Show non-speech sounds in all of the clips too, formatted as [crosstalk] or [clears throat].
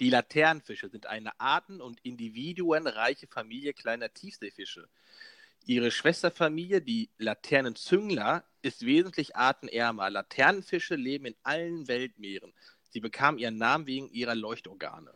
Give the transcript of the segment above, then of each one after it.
Die Laternenfische sind eine arten- und individuenreiche Familie kleiner Tiefseefische. Ihre Schwesterfamilie, die Laternenzüngler, ist wesentlich artenärmer. Laternenfische leben in allen Weltmeeren. Sie bekamen ihren Namen wegen ihrer Leuchtorgane.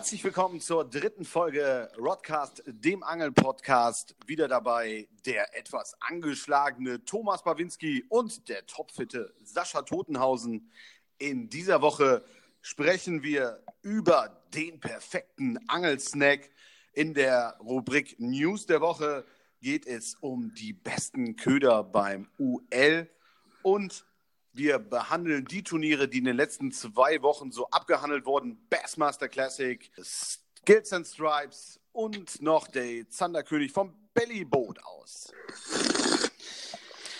Herzlich willkommen zur dritten Folge Rodcast, dem Angel-Podcast. Wieder dabei der etwas angeschlagene Thomas Bawinski und der topfitte Sascha Totenhausen. In dieser Woche sprechen wir über den perfekten Angelsnack. In der Rubrik News der Woche geht es um die besten Köder beim UL und wir behandeln die Turniere, die in den letzten zwei Wochen so abgehandelt wurden. Bassmaster Classic, Skills and Stripes und noch der Zanderkönig vom Bellyboot aus.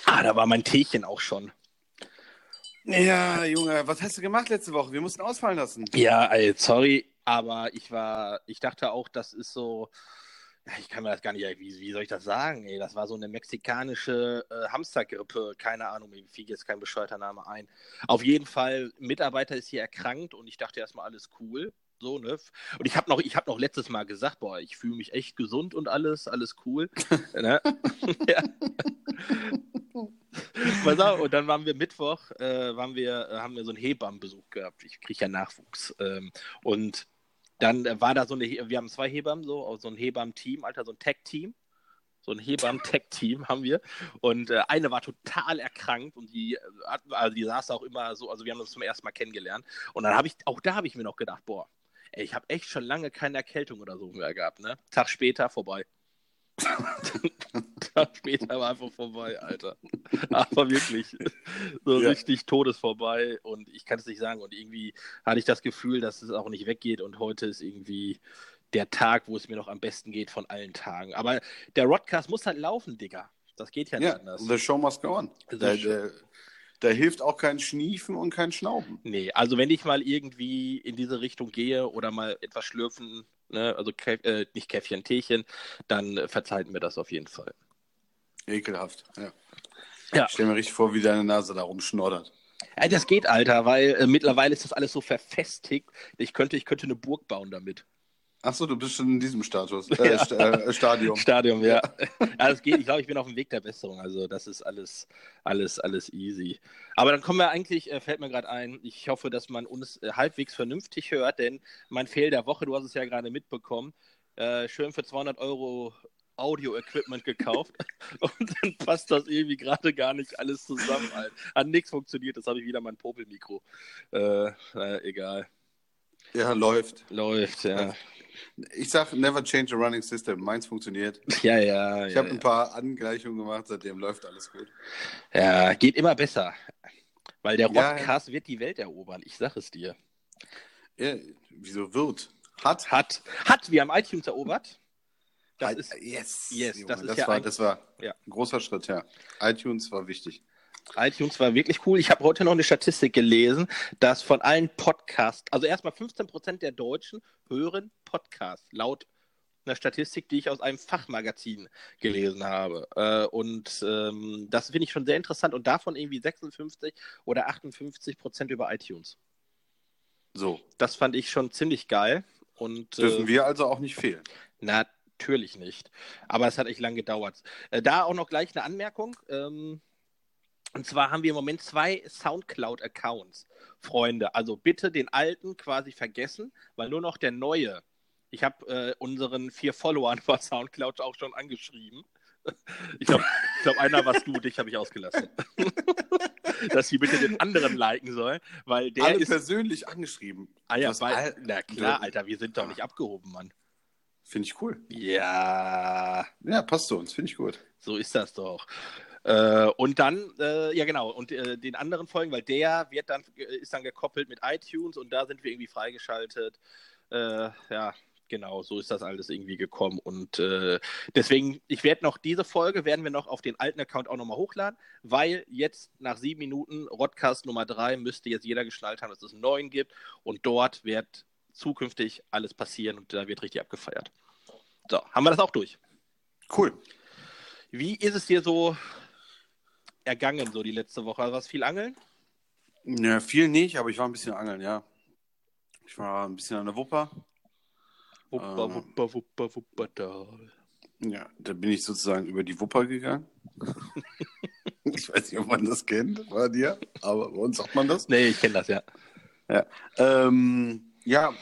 Ah, da war mein Teechen auch schon. Ja, Junge, was hast du gemacht letzte Woche? Wir mussten ausfallen lassen. Ja, sorry, aber ich war, ich dachte auch, das ist so, ich kann mir das gar nicht, wie, wie soll ich das sagen? Ey, das war so eine mexikanische äh, Hamstergrippe, keine Ahnung, mir fiel jetzt kein bescheuerter Name ein. Auf jeden Fall, Mitarbeiter ist hier erkrankt und ich dachte erstmal alles cool. So, ne? Und ich habe noch, ich habe noch letztes Mal gesagt, boah, ich fühle mich echt gesund und alles, alles cool. [laughs] ne? ja. Pass auf, und dann waren wir Mittwoch, äh, waren wir, äh, haben wir so einen Hebammenbesuch gehabt. Ich kriege ja Nachwuchs. Ähm, und dann äh, war da so eine, wir haben zwei Hebammen, so, so ein Hebammen-Team, Alter, so ein Tech-Team. So ein Hebammen-Tech-Team [laughs] haben wir. Und äh, eine war total erkrankt und die, äh, also die saß auch immer so, also wir haben uns zum ersten Mal kennengelernt. Und dann habe ich, auch da habe ich mir noch gedacht, boah, ey, ich habe echt schon lange keine Erkältung oder so mehr gehabt, ne? Tag später vorbei. [laughs] Tag später war einfach vorbei, Alter. Aber wirklich, so ja. richtig todesvorbei und ich kann es nicht sagen. Und irgendwie hatte ich das Gefühl, dass es auch nicht weggeht und heute ist irgendwie der Tag, wo es mir noch am besten geht von allen Tagen. Aber der Rodcast muss halt laufen, Digga. Das geht ja nicht ja, anders. The show must go on. Da, da, da, hilft auch kein Schniefen und kein Schnauben. Nee, also wenn ich mal irgendwie in diese Richtung gehe oder mal etwas schlürfen ne, also äh, nicht Käffchen, Teechen, dann verzeiht mir das auf jeden Fall. Ekelhaft, ja. ja. Ich stelle mir richtig vor, wie deine Nase da rumschnoddert. Ja, das geht, Alter, weil äh, mittlerweile ist das alles so verfestigt. Ich könnte, ich könnte eine Burg bauen damit. Achso, du bist schon in diesem Status, [laughs] äh, St äh, Stadium. Stadium, ja. ja. [laughs] ja das geht. Ich glaube, ich bin auf dem Weg der Besserung. Also das ist alles, alles, alles easy. Aber dann kommen wir eigentlich, äh, fällt mir gerade ein, ich hoffe, dass man uns äh, halbwegs vernünftig hört, denn mein Fehl der Woche, du hast es ja gerade mitbekommen, äh, schön für 200 Euro Audio-Equipment gekauft [laughs] und dann passt das irgendwie gerade gar nicht alles zusammen. Halt. Hat nichts funktioniert, das habe ich wieder mein Popelmikro. Äh, egal. Ja, läuft. Läuft, ja. Ich sag, never change a running system. Meins funktioniert. [laughs] Ja, ja. Ich ja, habe ja. ein paar Angleichungen gemacht, seitdem läuft alles gut. Ja, geht immer besser. Weil der Podcast ja, wird die Welt erobern, ich sag es dir. Wieso wird? Hat. Hat. Hat, wir haben iTunes erobert. Das ist, yes. Yes, das, das, ist ja war, ein, das war ja. ein großer Schritt, ja. iTunes war wichtig iTunes war wirklich cool. Ich habe heute noch eine Statistik gelesen, dass von allen Podcasts, also erstmal 15% der Deutschen hören Podcasts, laut einer Statistik, die ich aus einem Fachmagazin gelesen habe. Äh, und ähm, das finde ich schon sehr interessant. Und davon irgendwie 56 oder 58 Prozent über iTunes. So. Das fand ich schon ziemlich geil. Und, Dürfen äh, wir also auch nicht fehlen? Natürlich nicht. Aber es hat echt lang gedauert. Äh, da auch noch gleich eine Anmerkung. Ähm, und zwar haben wir im Moment zwei Soundcloud-Accounts, Freunde. Also bitte den alten quasi vergessen, weil nur noch der neue. Ich habe äh, unseren vier Followern bei Soundcloud auch schon angeschrieben. Ich glaube, glaub, einer warst du, dich habe ich ausgelassen. [laughs] Dass sie bitte den anderen liken sollen, weil der Alle ist persönlich angeschrieben. Ah ja, weil, na klar, Alter, wir sind doch nicht abgehoben, Mann. Finde ich cool. Ja. Ja, passt zu uns, finde ich gut. So ist das doch. Äh, und dann, äh, ja genau, und äh, den anderen Folgen, weil der wird dann, äh, ist dann gekoppelt mit iTunes und da sind wir irgendwie freigeschaltet. Äh, ja, genau, so ist das alles irgendwie gekommen. Und äh, deswegen, ich werde noch diese Folge, werden wir noch auf den alten Account auch nochmal hochladen, weil jetzt nach sieben Minuten, Rodcast Nummer drei, müsste jetzt jeder geschnallt haben, dass es einen neuen gibt. Und dort wird zukünftig alles passieren und da wird richtig abgefeiert. So, haben wir das auch durch. Cool. Wie ist es dir so ergangen, so die letzte Woche? Also, was viel angeln? Ja, viel nicht, aber ich war ein bisschen angeln, ja. Ich war ein bisschen an der Wupper. Wupper, Ähm. Wupper, Wupper, Wuppertal. Ja, da bin ich sozusagen über die Wupper gegangen. [laughs] ich weiß nicht, ob man das kennt bei dir, aber bei uns sagt man das. Nee, ich kenne das, ja. Ja, ähm, ja äh,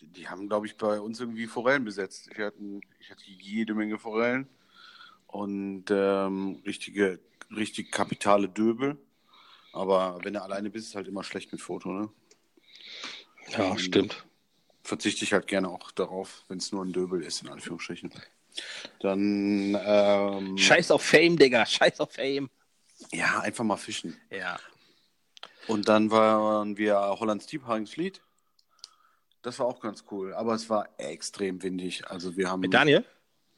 die haben, glaube ich, bei uns irgendwie Forellen besetzt. Ich hatte, ich hatte jede Menge Forellen und ähm, richtige, richtig kapitale Döbel. Aber wenn du alleine bist, ist halt immer schlecht mit Foto, ne? Ja, stimmt. Verzichte ich halt gerne auch darauf, wenn es nur ein Döbel ist, in Anführungsstrichen. Dann, ähm, Scheiß auf Fame, Digga. Scheiß auf Fame. ja, einfach mal fischen. Ja. Und dann waren wir Hollands Deep. Das war auch ganz cool, aber es war extrem windig. Also wir haben Mit Daniel?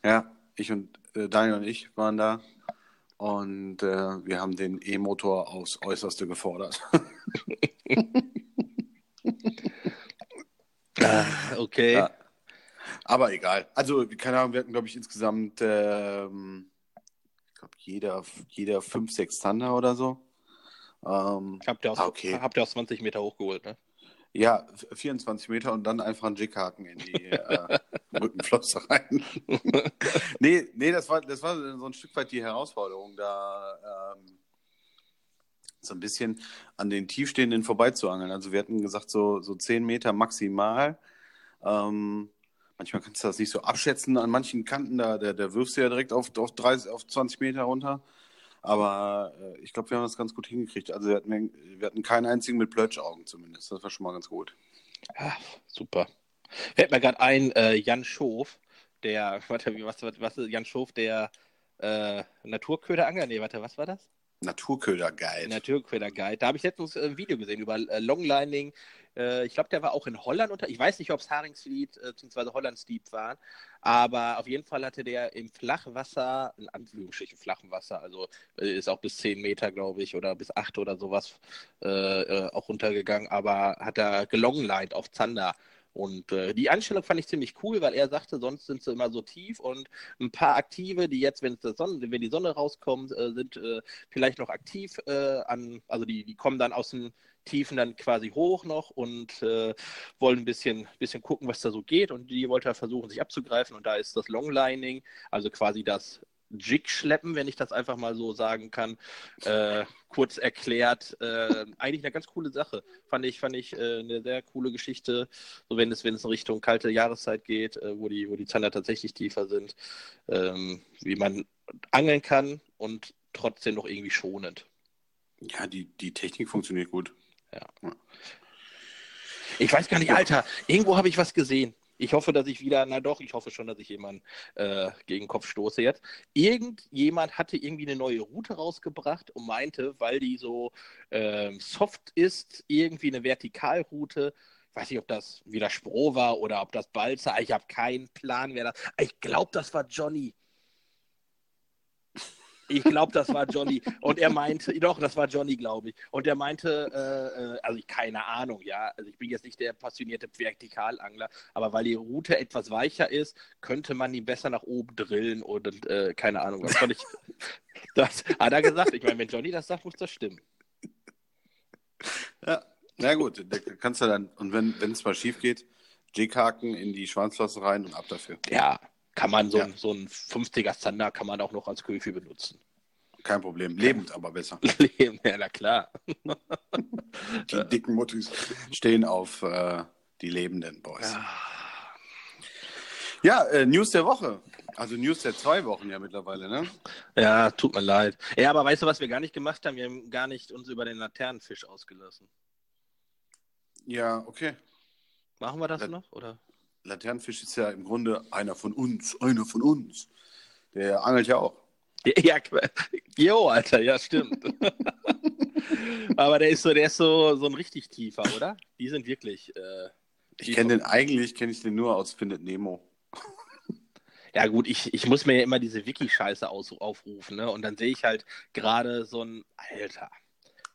Ja, ich und äh, Daniel und ich waren da und äh, wir haben den E-Motor aufs Äußerste gefordert. [laughs] Ah, okay. Ja. Aber egal. Also, keine Ahnung, wir hatten, glaube ich, insgesamt, ähm, ich glaube, jeder, jeder fünf, sechs Zander oder so. Ähm, Habt ihr aus, Ah, okay. habt ihr aus 20 Meter hochgeholt, ne? Ja, 24 Meter und dann einfach einen Jickhaken in die äh, [laughs] Rückenflosse rein. [laughs] nee, nee, das war, das war so ein Stück weit die Herausforderung, da ähm, so ein bisschen an den Tiefstehenden vorbeizuangeln. Also wir hatten gesagt, so, so 10 Meter maximal. Ähm, manchmal kannst du das nicht so abschätzen an manchen Kanten, da, da, da wirfst du ja direkt auf, auf, 30, auf 20 Meter runter. Aber äh, ich glaube, wir haben das ganz gut hingekriegt. Also wir hatten, wir hatten keinen einzigen mit Plötschaugen zumindest. Das war schon mal ganz gut. Ah, super. Fällt mir gerade ein, äh, Jan Schof, der, [laughs] warte, was, was, was Jan Schof, der äh, Naturköderangler? Nee, warte, was war das? Naturköder-Guide. Naturköder-Guide. Da habe ich letztens äh, ein Video gesehen über äh, Longlining. Äh, ich glaube, der war auch in Holland unter. Ich weiß nicht, ob es Haringsfleet bzw. Hollands Deep waren, aber auf jeden Fall hatte der im Flachwasser, in Anführungsstrichen flachen Wasser, also ist auch bis 10 Meter, glaube ich, oder bis 8 oder sowas äh, auch runtergegangen, aber hat er gelonglined auf Zander. Und äh, die Einstellung fand ich ziemlich cool, weil er sagte, sonst sind sie immer so tief und ein paar Aktive, die jetzt, wenn, Sonne, wenn die Sonne rauskommt, äh, sind äh, vielleicht noch aktiv äh, an, also die, die kommen dann aus den Tiefen dann quasi hoch noch und äh, wollen ein bisschen, bisschen gucken, was da so geht. Und die wollte er versuchen, sich abzugreifen. Und da ist das Longlining, also quasi das Jig-Schleppen, wenn ich das einfach mal so sagen kann, äh, kurz erklärt. Äh, eigentlich eine ganz coole Sache. Fand ich, fand ich äh, eine sehr coole Geschichte. So wenn es, wenn es in Richtung kalte Jahreszeit geht, äh, wo die, wo die Zander tatsächlich tiefer sind, ähm, wie man angeln kann und trotzdem noch irgendwie schonend. Ja, die, die Technik funktioniert gut. Ich weiß gar nicht, Alter, irgendwo habe ich was gesehen. Ich hoffe, dass ich wieder, na doch, ich hoffe schon, dass ich jemanden äh, gegen den Kopf stoße jetzt. Irgendjemand hatte irgendwie eine neue Route rausgebracht und meinte, weil die so ähm, soft ist, irgendwie eine Vertikalroute. Ich weiß nicht, ob das wieder Spro war oder ob das Balzer. Ich habe keinen Plan, wer das. Ich glaube, das war Johnny. Ich glaube, das war Johnny. Und er meinte, doch, das war Johnny, glaube ich. Und er meinte, äh, äh, also ich keine Ahnung, ja. Also ich bin jetzt nicht der passionierte Vertikalangler, aber weil die Route etwas weicher ist, könnte man ihn besser nach oben drillen und äh, keine Ahnung. Was ich. [laughs] Das hat er gesagt. Ich meine, wenn Johnny das sagt, muss das stimmen. Ja, na gut, kannst du dann, und wenn wenn es mal schief geht, Jickhaken in die Schwanzflosse rein und ab dafür. Ja, kann man so, Ja. so ein 50er Zander kann man auch noch als Köfi benutzen. Kein Problem. Lebend aber besser. [laughs] ja, na klar. [laughs] Die dicken Muttis stehen auf äh, die lebenden Boys. Ja, äh, News der Woche. Also News der zwei Wochen ja mittlerweile, ne? Ja, tut mir leid. Ja, aber weißt du, was wir gar nicht gemacht haben? Wir haben gar nicht uns über den Laternenfisch ausgelassen. Ja, okay. Machen wir das Lat- noch? Oder? Laternenfisch ist ja im Grunde einer von uns, einer von uns. Der angelt ja auch. [laughs] Ja, jo, Alter, ja, stimmt. [laughs] aber der ist so, der ist so, so ein richtig tiefer, oder? Die sind wirklich. Äh, Ich kenne den eigentlich, kenne ich den nur aus Findet Nemo. Ja, gut, ich, ich muss mir ja immer diese Wiki-Scheiße aufrufen, ne? Und dann sehe ich halt gerade so ein, Alter,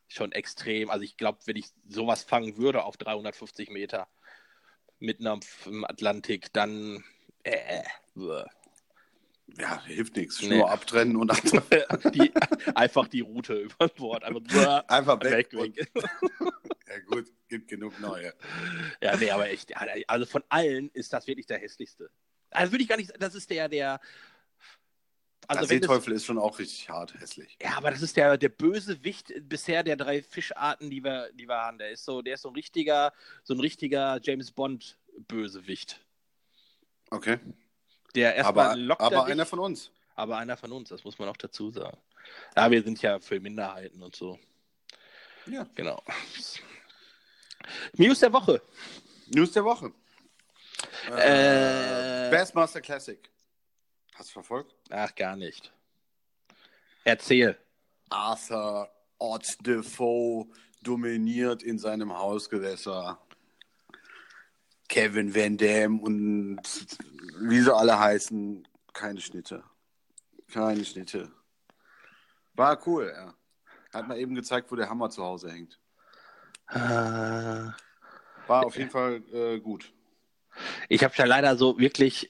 schon extrem. Also ich glaube, wenn ich sowas fangen würde auf 350 Meter mitten am, Atlantik, dann, äh, bäh. Ja, hilft nichts. Nee. Schnur abtrennen und [laughs] einfach, die, einfach die Route über Bord. Einfach, [laughs] einfach [laughs] weg, weg. weg. Ja gut, gibt genug neue. Ja, nee, aber echt, also von allen ist das wirklich der hässlichste. Also würde ich gar nicht, das ist der, der. Also der wenn das, Seeteufel ist schon auch richtig hart hässlich. ja, aber das ist der, der böse Wicht bisher der drei Fischarten, die wir, die wir haben. Der ist so, der ist so ein richtiger, so ein richtiger James Bond Bösewicht. Okay. Der erstmal Aber, lockt aber er einer von uns. aber einer von uns, das muss man auch dazu sagen. Ja, wir sind ja für Minderheiten und so. Ja. Genau. News der Woche. News der Woche. Äh, Bassmaster Classic. Hast du verfolgt? Ach, gar nicht. Erzähl. Arthur Ott Defoe dominiert in seinem Hausgewässer. Kevin Van Dam und wie sie alle heißen, keine Schnitte. Keine Schnitte. War cool, ja. Hat mal eben gezeigt, wo der Hammer zu Hause hängt. Äh, War auf jeden Fall äh, gut. Ich habe ja leider so wirklich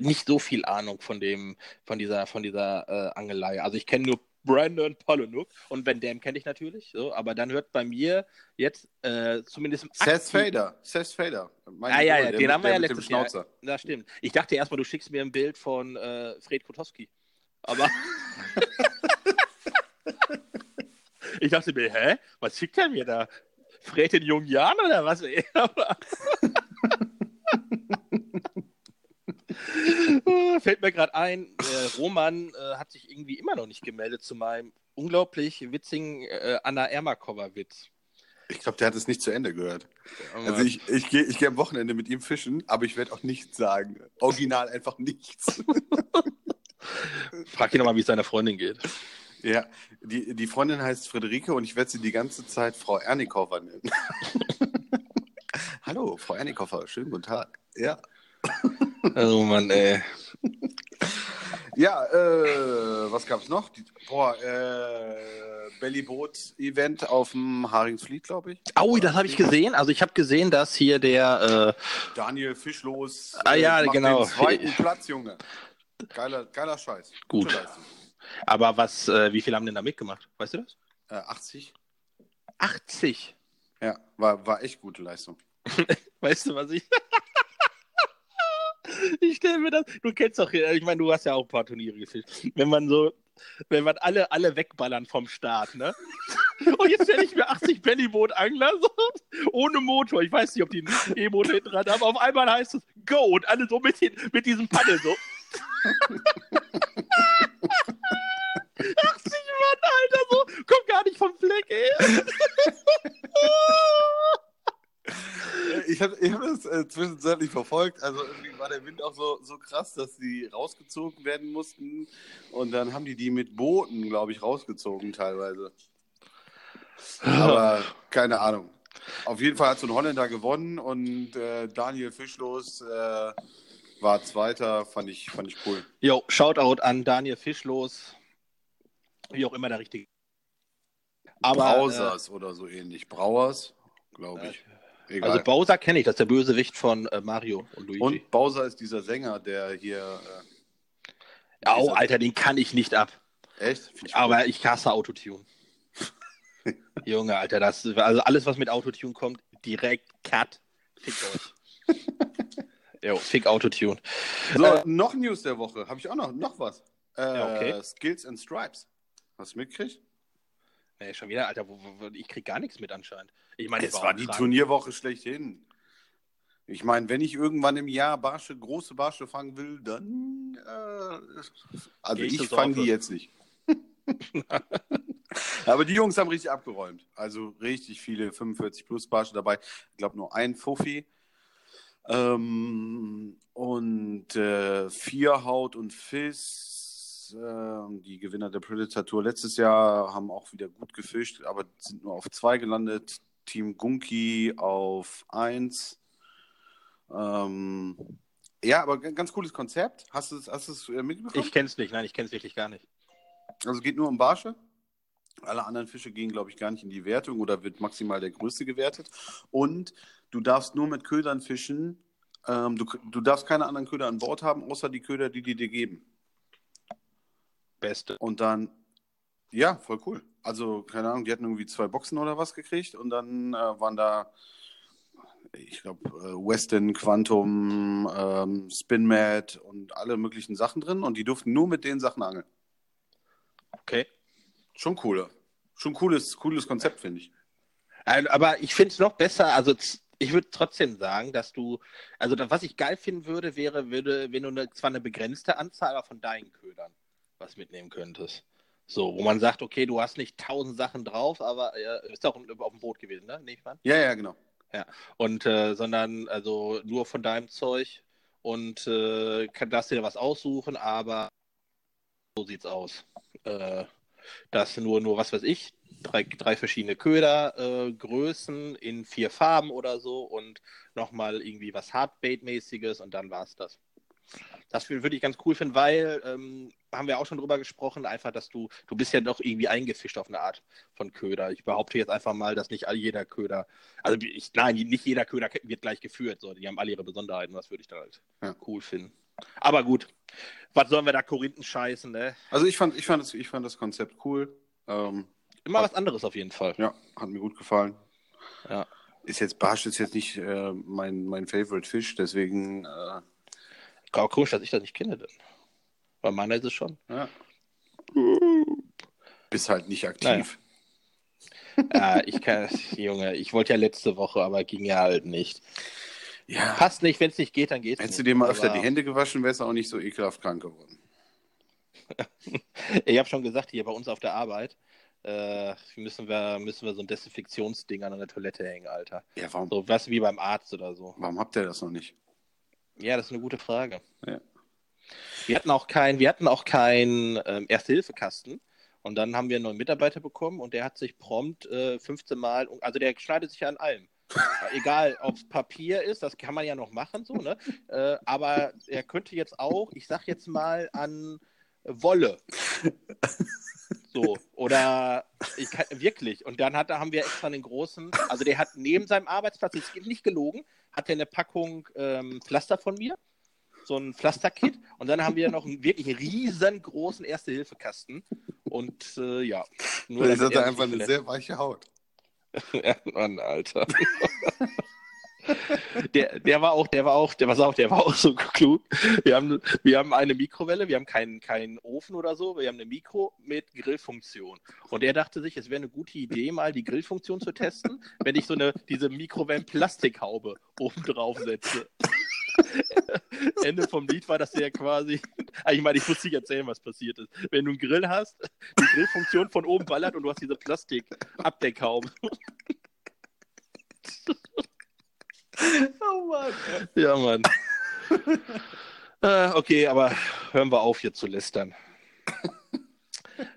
nicht so viel Ahnung von dem, von dieser, von dieser äh, Angelei. Also ich kenne nur Brandon Polonuk und Van Dam kenne ich natürlich, so, aber dann hört bei mir jetzt äh, zumindest im Seth Fader. Seth Fader. Ah, ja, ja, den mit- haben wir ja letztes Jahr. Das stimmt. Ich dachte erstmal, du schickst mir ein Bild von äh, Fred Kotowski. Aber [laughs] [laughs] ich dachte mir, hä? Was schickt er mir da? Fred in jungen Jahren oder was? [laughs] [laughs] Fällt mir gerade ein, äh, Roman äh, hat sich irgendwie immer noch nicht gemeldet zu meinem unglaublich witzigen äh, Anna Ermakova-Witz. Ich glaube, der hat es nicht zu Ende gehört. Also ich, ich gehe ich geh am Wochenende mit ihm fischen, aber ich werde auch nichts sagen. Original einfach nichts. [laughs] Frag ihn nochmal, wie es seiner Freundin geht. ja, die, die Freundin heißt Friederike und ich werde sie die ganze Zeit Frau Ernikofer nennen. [laughs] Hallo, Frau Ernikofer, schönen guten Tag. Ja. Oh Mann, ey. Ja, äh, was gab's noch? Die, boah, äh, Bellyboot-Event auf dem Haringsfleet, glaube ich. Aui, das habe ich gesehen. Also ich habe gesehen, dass hier der, äh, Daniel Fischlos. Ah, ja, macht genau. Den zweiten Platz, Junge. Geiler, geiler Scheiß. Gut. Aber was, äh, wie viele haben denn da mitgemacht? Weißt du das? Äh, 80. 80. Ja, war, war echt gute Leistung. [laughs] Weißt du, was ich. [laughs] ich stelle mir das. Du kennst doch, äh, ich meine, du hast ja auch ein paar Turniere gefischt. Wenn man so, wenn man alle, alle wegballern vom Start, ne? [laughs] Und jetzt stelle ich mir 80 Bellyboot-Angler so, [laughs] ohne Motor. Ich weiß nicht, ob die einen E-Motor hinten dran haben. Auf einmal heißt es Go und alle so mit, den, mit diesem Paddel so. [laughs] 80 Mann, Alter, so, kommt gar nicht vom Fleck, ey. Ich habe ich hab das äh, zwischenzeitlich verfolgt. Also irgendwie war der Wind auch so, so krass, dass die rausgezogen werden mussten. Und dann haben die die mit Booten, glaube ich, rausgezogen teilweise. Aber keine Ahnung. Auf jeden Fall hat so ein Holländer gewonnen und äh, Daniel Fischlos äh, war Zweiter. Fand ich, fand ich cool. Jo, Shoutout an Daniel Fischlos. Wie auch immer der richtige. Aber, Brausers oder so ähnlich. Brauers, glaube ich. Egal. also Bowser kenne ich, das ist der Bösewicht von äh, Mario und Luigi. und Bowser ist dieser Sänger, der hier. Äh, Au, dieser- Alter, den kann ich nicht ab. Echt? Ich Aber ich hasse Autotune. [laughs] Junge, Alter, das also alles, was mit Autotune kommt, direkt Cut. Fick euch. [laughs] jo, fick Autotune. So, Äh, noch News der Woche. Habe ich auch noch, noch was. Äh, Ja, okay. Skills and Stripes. Hast du mitgekriegt? Nee, schon wieder, Alter, wo, wo, ich krieg gar nichts mit anscheinend. Ich meine, Es war die krank. Turnierwoche schlechthin. Ich meine, wenn ich irgendwann im Jahr Barsche, große Barsche fangen will, dann. Äh, also ich ich fange die jetzt nicht. [laughs] Aber die Jungs haben richtig abgeräumt. Also richtig viele 45 plus Barsche dabei. Ich glaube nur ein Fuffi. Ähm, und äh, vier Haut und Fizz. Ähm, die Gewinner der Predator Tour letztes Jahr haben auch wieder gut gefischt, aber sind nur auf zwei gelandet. Team Gunki auf eins. Ähm, ja, aber ganz cooles Konzept. Hast du es hast du's, äh, mitbekommen? Ich kenn's nicht, nein, ich kenn's wirklich gar nicht. Also es geht nur um Barsche. Alle anderen Fische gehen, glaube ich, gar nicht in die Wertung oder wird maximal der größte gewertet. Und du darfst nur mit Ködern fischen. Ähm, du, du darfst keine anderen Köder an Bord haben, außer die Köder, die die dir geben. Beste. Und dann, ja, voll cool. Also, keine Ahnung, die hatten irgendwie zwei Boxen oder was gekriegt und dann äh, waren da, ich glaube, äh, Weston, Quantum, ähm, Spinmat und alle möglichen Sachen drin und die durften nur mit den Sachen angeln. Okay. Schon cooler. Schon cooles, cooles Konzept, finde ich. Äh, Aber ich finde es noch besser, also ich würde trotzdem sagen, dass du, also was ich geil finden würde, wäre, würde, wenn du eine, zwar eine begrenzte Anzahl von deinen Ködern was mitnehmen könntest. So, wo man sagt, okay, du hast nicht tausend Sachen drauf, aber äh, ist auch auf dem Boot gewesen, ne? Nehme ich mal. Ja, ja, genau. Und äh, sondern also nur von deinem Zeug und äh, kann, darfst dir was aussuchen, aber so sieht's aus. Äh, das nur, nur was weiß ich, drei, drei verschiedene Köder, äh, Größen in vier Farben oder so und nochmal irgendwie was Hardbait-mäßiges und dann war's das. Das wür- würde ich ganz cool finden, weil, ähm, haben wir auch schon drüber gesprochen, einfach, dass du, du bist ja doch irgendwie eingefischt auf eine Art von Köder. Ich behaupte jetzt einfach mal, dass nicht all jeder Köder, also ich, nein, nicht jeder Köder wird gleich geführt, so, die haben alle ihre Besonderheiten, das würde ich dann halt Ja. cool finden. Aber gut, was sollen wir da Korinthen scheißen, ne? Also ich fand, ich fand, das, ich fand das Konzept cool. Ähm, Immer was anderes auf jeden Fall. ja, hat mir gut gefallen. Ja. Ist jetzt Barsch ist jetzt nicht äh, mein, mein Favorite Fisch, deswegen äh, komisch, dass ich das nicht kenne, denn. Bei meiner ist es schon. ja. bist halt nicht aktiv. äh, ich kann, Junge, ich wollte ja letzte Woche, aber ging ja halt nicht. Ja. Passt nicht, wenn es nicht geht, dann geht's Hättest nicht. du dir mal öfter Aber die Hände gewaschen, wärst du auch nicht so ekelhaft krank geworden. [laughs] Ich habe schon gesagt, hier bei uns auf der Arbeit äh, müssen, wir, müssen wir so ein Desinfektionsding an der Toilette hängen, Alter. Ja, warum, So was wie beim Arzt oder so. warum habt ihr das noch nicht? Ja, das ist eine gute Frage. Ja. Wir hatten auch kein, wir hatten auch keinen ähm, Erste-Hilfe-Kasten. Und dann haben wir einen neuen Mitarbeiter bekommen und der hat sich prompt äh, 15 Mal, also der schneidet sich ja an allem. Egal, ob es Papier ist, das kann man ja noch machen, so, ne? Äh, aber er könnte jetzt auch, ich sag jetzt mal, an Wolle. So, oder ich kann, wirklich. Und dann hat, da haben wir extra einen großen, also der hat neben seinem Arbeitsplatz, ist nicht gelogen, hat er eine Packung ähm, Pflaster von mir, so ein Pflasterkit. Und dann haben wir noch einen wirklich riesengroßen Erste-Hilfe-Kasten. Und äh, ja. Nur damit hat einfach eine sehr weiche Haut. [laughs] ja, Mann, Alter. [laughs] der, der war auch, der war auch, der, pass auf, der war auch so klug. Wir haben, wir haben eine Mikrowelle, wir haben keinen, keinen Ofen oder so, wir haben eine Mikro mit Grillfunktion. Und er dachte sich, es wäre eine gute Idee, mal die Grillfunktion zu testen, wenn ich so eine, diese Mikrowellen-Plastikhaube oben drauf setze. [laughs] Ende vom Lied war, dass der quasi, [laughs] Ah, ich meine, ich muss nicht erzählen, was passiert ist. Wenn du einen Grill hast, die Grillfunktion von oben ballert und du hast diese Plastik-Abdeckhaube. Oh Mann. Ja, Mann. äh, okay, aber hören wir auf hier zu lästern.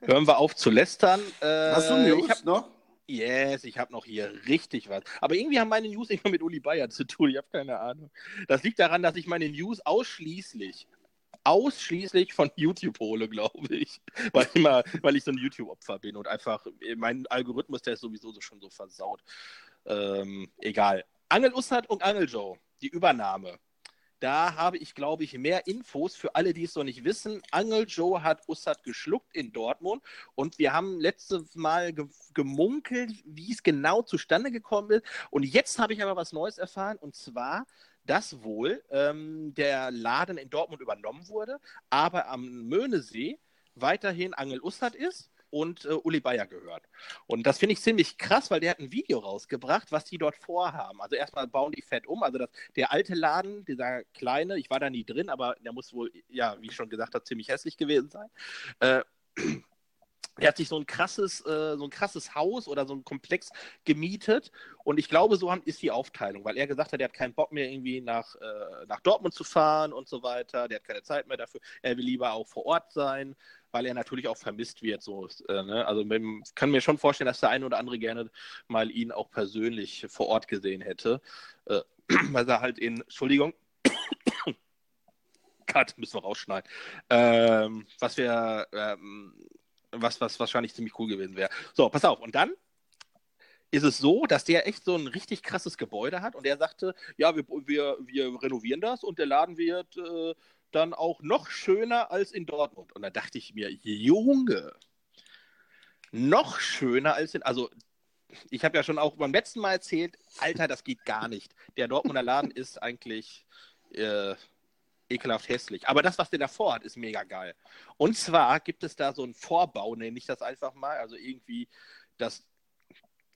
hören wir auf zu lästern. Äh, Hast du Ich News hab, noch? Yes, ich habe noch hier richtig was. Aber irgendwie haben meine News immer mit Uli Bayer zu tun. Ich habe keine Ahnung. Das liegt daran, dass ich meine News ausschließlich ausschließlich von YouTube hole, glaube ich. [laughs] Weil, immer, weil ich so ein YouTube-Opfer bin und einfach, mein Algorithmus, der ist sowieso so schon so versaut. Ähm, egal. Angel Ussert und Angel Joe, die Übernahme. Da habe ich, glaube ich, mehr Infos für alle, die es noch nicht wissen. Angel Joe hat Ussert geschluckt in Dortmund und wir haben letztes Mal ge gemunkelt, wie es genau zustande gekommen ist. Und jetzt habe ich aber was Neues erfahren und zwar, dass wohl ähm, der Laden in Dortmund übernommen wurde, aber am Möhnesee weiterhin Angel Ussert ist und äh, Uli Bayer gehört. Und das finde ich ziemlich krass, weil der hat ein Video rausgebracht, was die dort vorhaben. Also erstmal bauen die fett um. Also das, der alte Laden, dieser kleine, ich war da nie drin, aber der muss wohl, ja, wie ich schon gesagt habe, ziemlich hässlich gewesen sein. Äh, der hat sich so ein krasses, äh, so ein krasses Haus oder so ein Komplex gemietet. Und ich glaube, so haben, ist die Aufteilung, weil er gesagt hat, er hat keinen Bock mehr irgendwie nach, äh, nach Dortmund zu fahren und so weiter. Der hat keine Zeit mehr dafür. Er will lieber auch vor Ort sein, weil er natürlich auch vermisst wird. So, äh, ne? Also ich kann mir schon vorstellen, dass der eine oder andere gerne mal ihn auch persönlich vor Ort gesehen hätte. Äh, [clears throat] weil er halt in, Entschuldigung, [coughs] Cut, müssen wir rausschneiden. Ähm, was wir, ähm, was, was wahrscheinlich ziemlich cool gewesen wäre. So, pass auf. Und dann ist es so, dass der echt so ein richtig krasses Gebäude hat und er sagte, ja, wir, wir, wir renovieren das und der Laden wird, äh, dann auch noch schöner als in Dortmund. Und da dachte ich mir, Junge, noch schöner als in, also ich habe ja schon auch beim letzten Mal erzählt, Alter, das geht gar nicht. Der Dortmunder Laden ist eigentlich äh, ekelhaft hässlich. Aber das, was der davor hat, ist mega geil. Und zwar gibt es da so einen Vorbau, nenne ich das einfach mal. Also irgendwie das,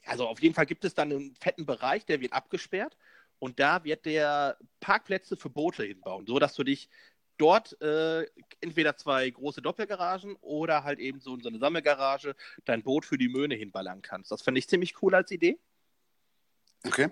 also auf jeden Fall gibt es dann einen fetten Bereich, der wird abgesperrt. Und da wird der Parkplätze für Boote hinbauen, so dass du dich dort äh, entweder zwei große Doppelgaragen oder halt eben so, so eine Sammelgarage dein Boot für die Möhne hinballern kannst. Das fand ich ziemlich cool als Idee. Okay.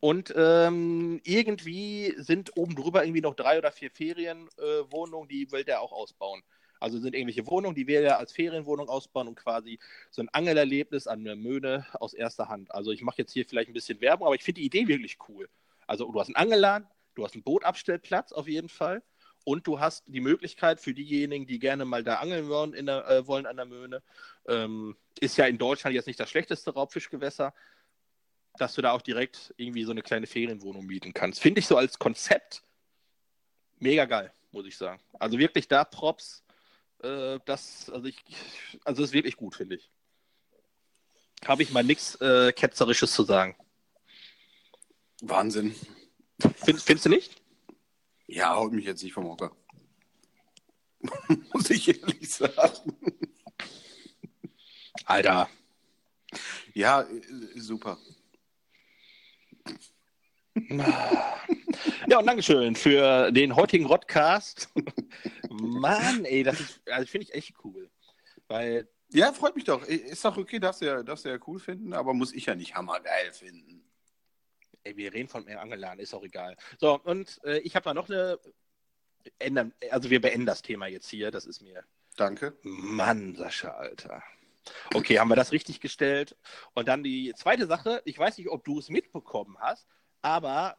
Und ähm, irgendwie sind oben drüber irgendwie noch drei oder vier Ferienwohnungen, äh, die will der auch ausbauen. Also sind irgendwelche Wohnungen, die will er als Ferienwohnung ausbauen und quasi so ein Angelerlebnis an der Möhne aus erster Hand. Also ich mache jetzt hier vielleicht ein bisschen Werbung, aber ich finde die Idee wirklich cool. Also du hast einen Angelladen, du hast einen Bootabstellplatz auf jeden Fall und du hast die Möglichkeit für diejenigen, die gerne mal da angeln wollen, der, äh, wollen an der Möhne, ähm, ist ja in Deutschland jetzt nicht das schlechteste Raubfischgewässer, dass du da auch direkt irgendwie so eine kleine Ferienwohnung mieten kannst. Finde ich so als Konzept mega geil, muss ich sagen. Also wirklich da Props, äh, das, also ich, also ist wirklich gut, finde ich. Habe ich mal nichts äh, Ketzerisches zu sagen. Wahnsinn. Find, findest du nicht? Ja, haut mich jetzt nicht vom Hocker. [laughs] Muss ich ehrlich sagen. Alter. Ja, äh, super. Ja, und Dankeschön für den heutigen Rodcast. Mann, ey, das ist, also finde ich echt cool. Weil. Ja, freut mich doch. Ist doch okay, darfst du ja, darfst du ja cool finden, aber muss ich ja nicht hammergeil finden. Ey, wir reden von mehr Angeladen, ist auch egal. So, und äh, ich habe da noch eine. Ändern, also wir beenden das Thema jetzt hier, das ist mir. Danke. Mann, Sascha, Alter. Okay, haben wir das richtig gestellt? Und dann die zweite Sache, ich weiß nicht, ob du es mitbekommen hast, aber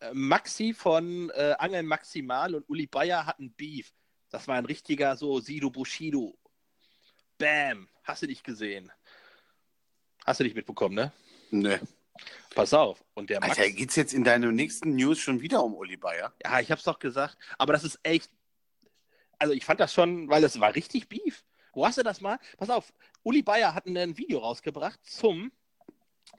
äh, Maxi von äh, Angeln Maximal und Uli Bayer hatten Beef. Das war ein richtiger so Sido Bushido. Bam. Hast du dich gesehen? Hast du dich mitbekommen, ne? Ne. Pass auf. Und der Max, Alter, geht's jetzt in deinen nächsten News schon wieder um Uli Bayer? Ja, ich hab's doch gesagt. Aber das ist echt. Also ich fand das schon, weil es war richtig Beef. Wo hast du das mal? Pass auf, Uli Bayer hat ein Video rausgebracht zum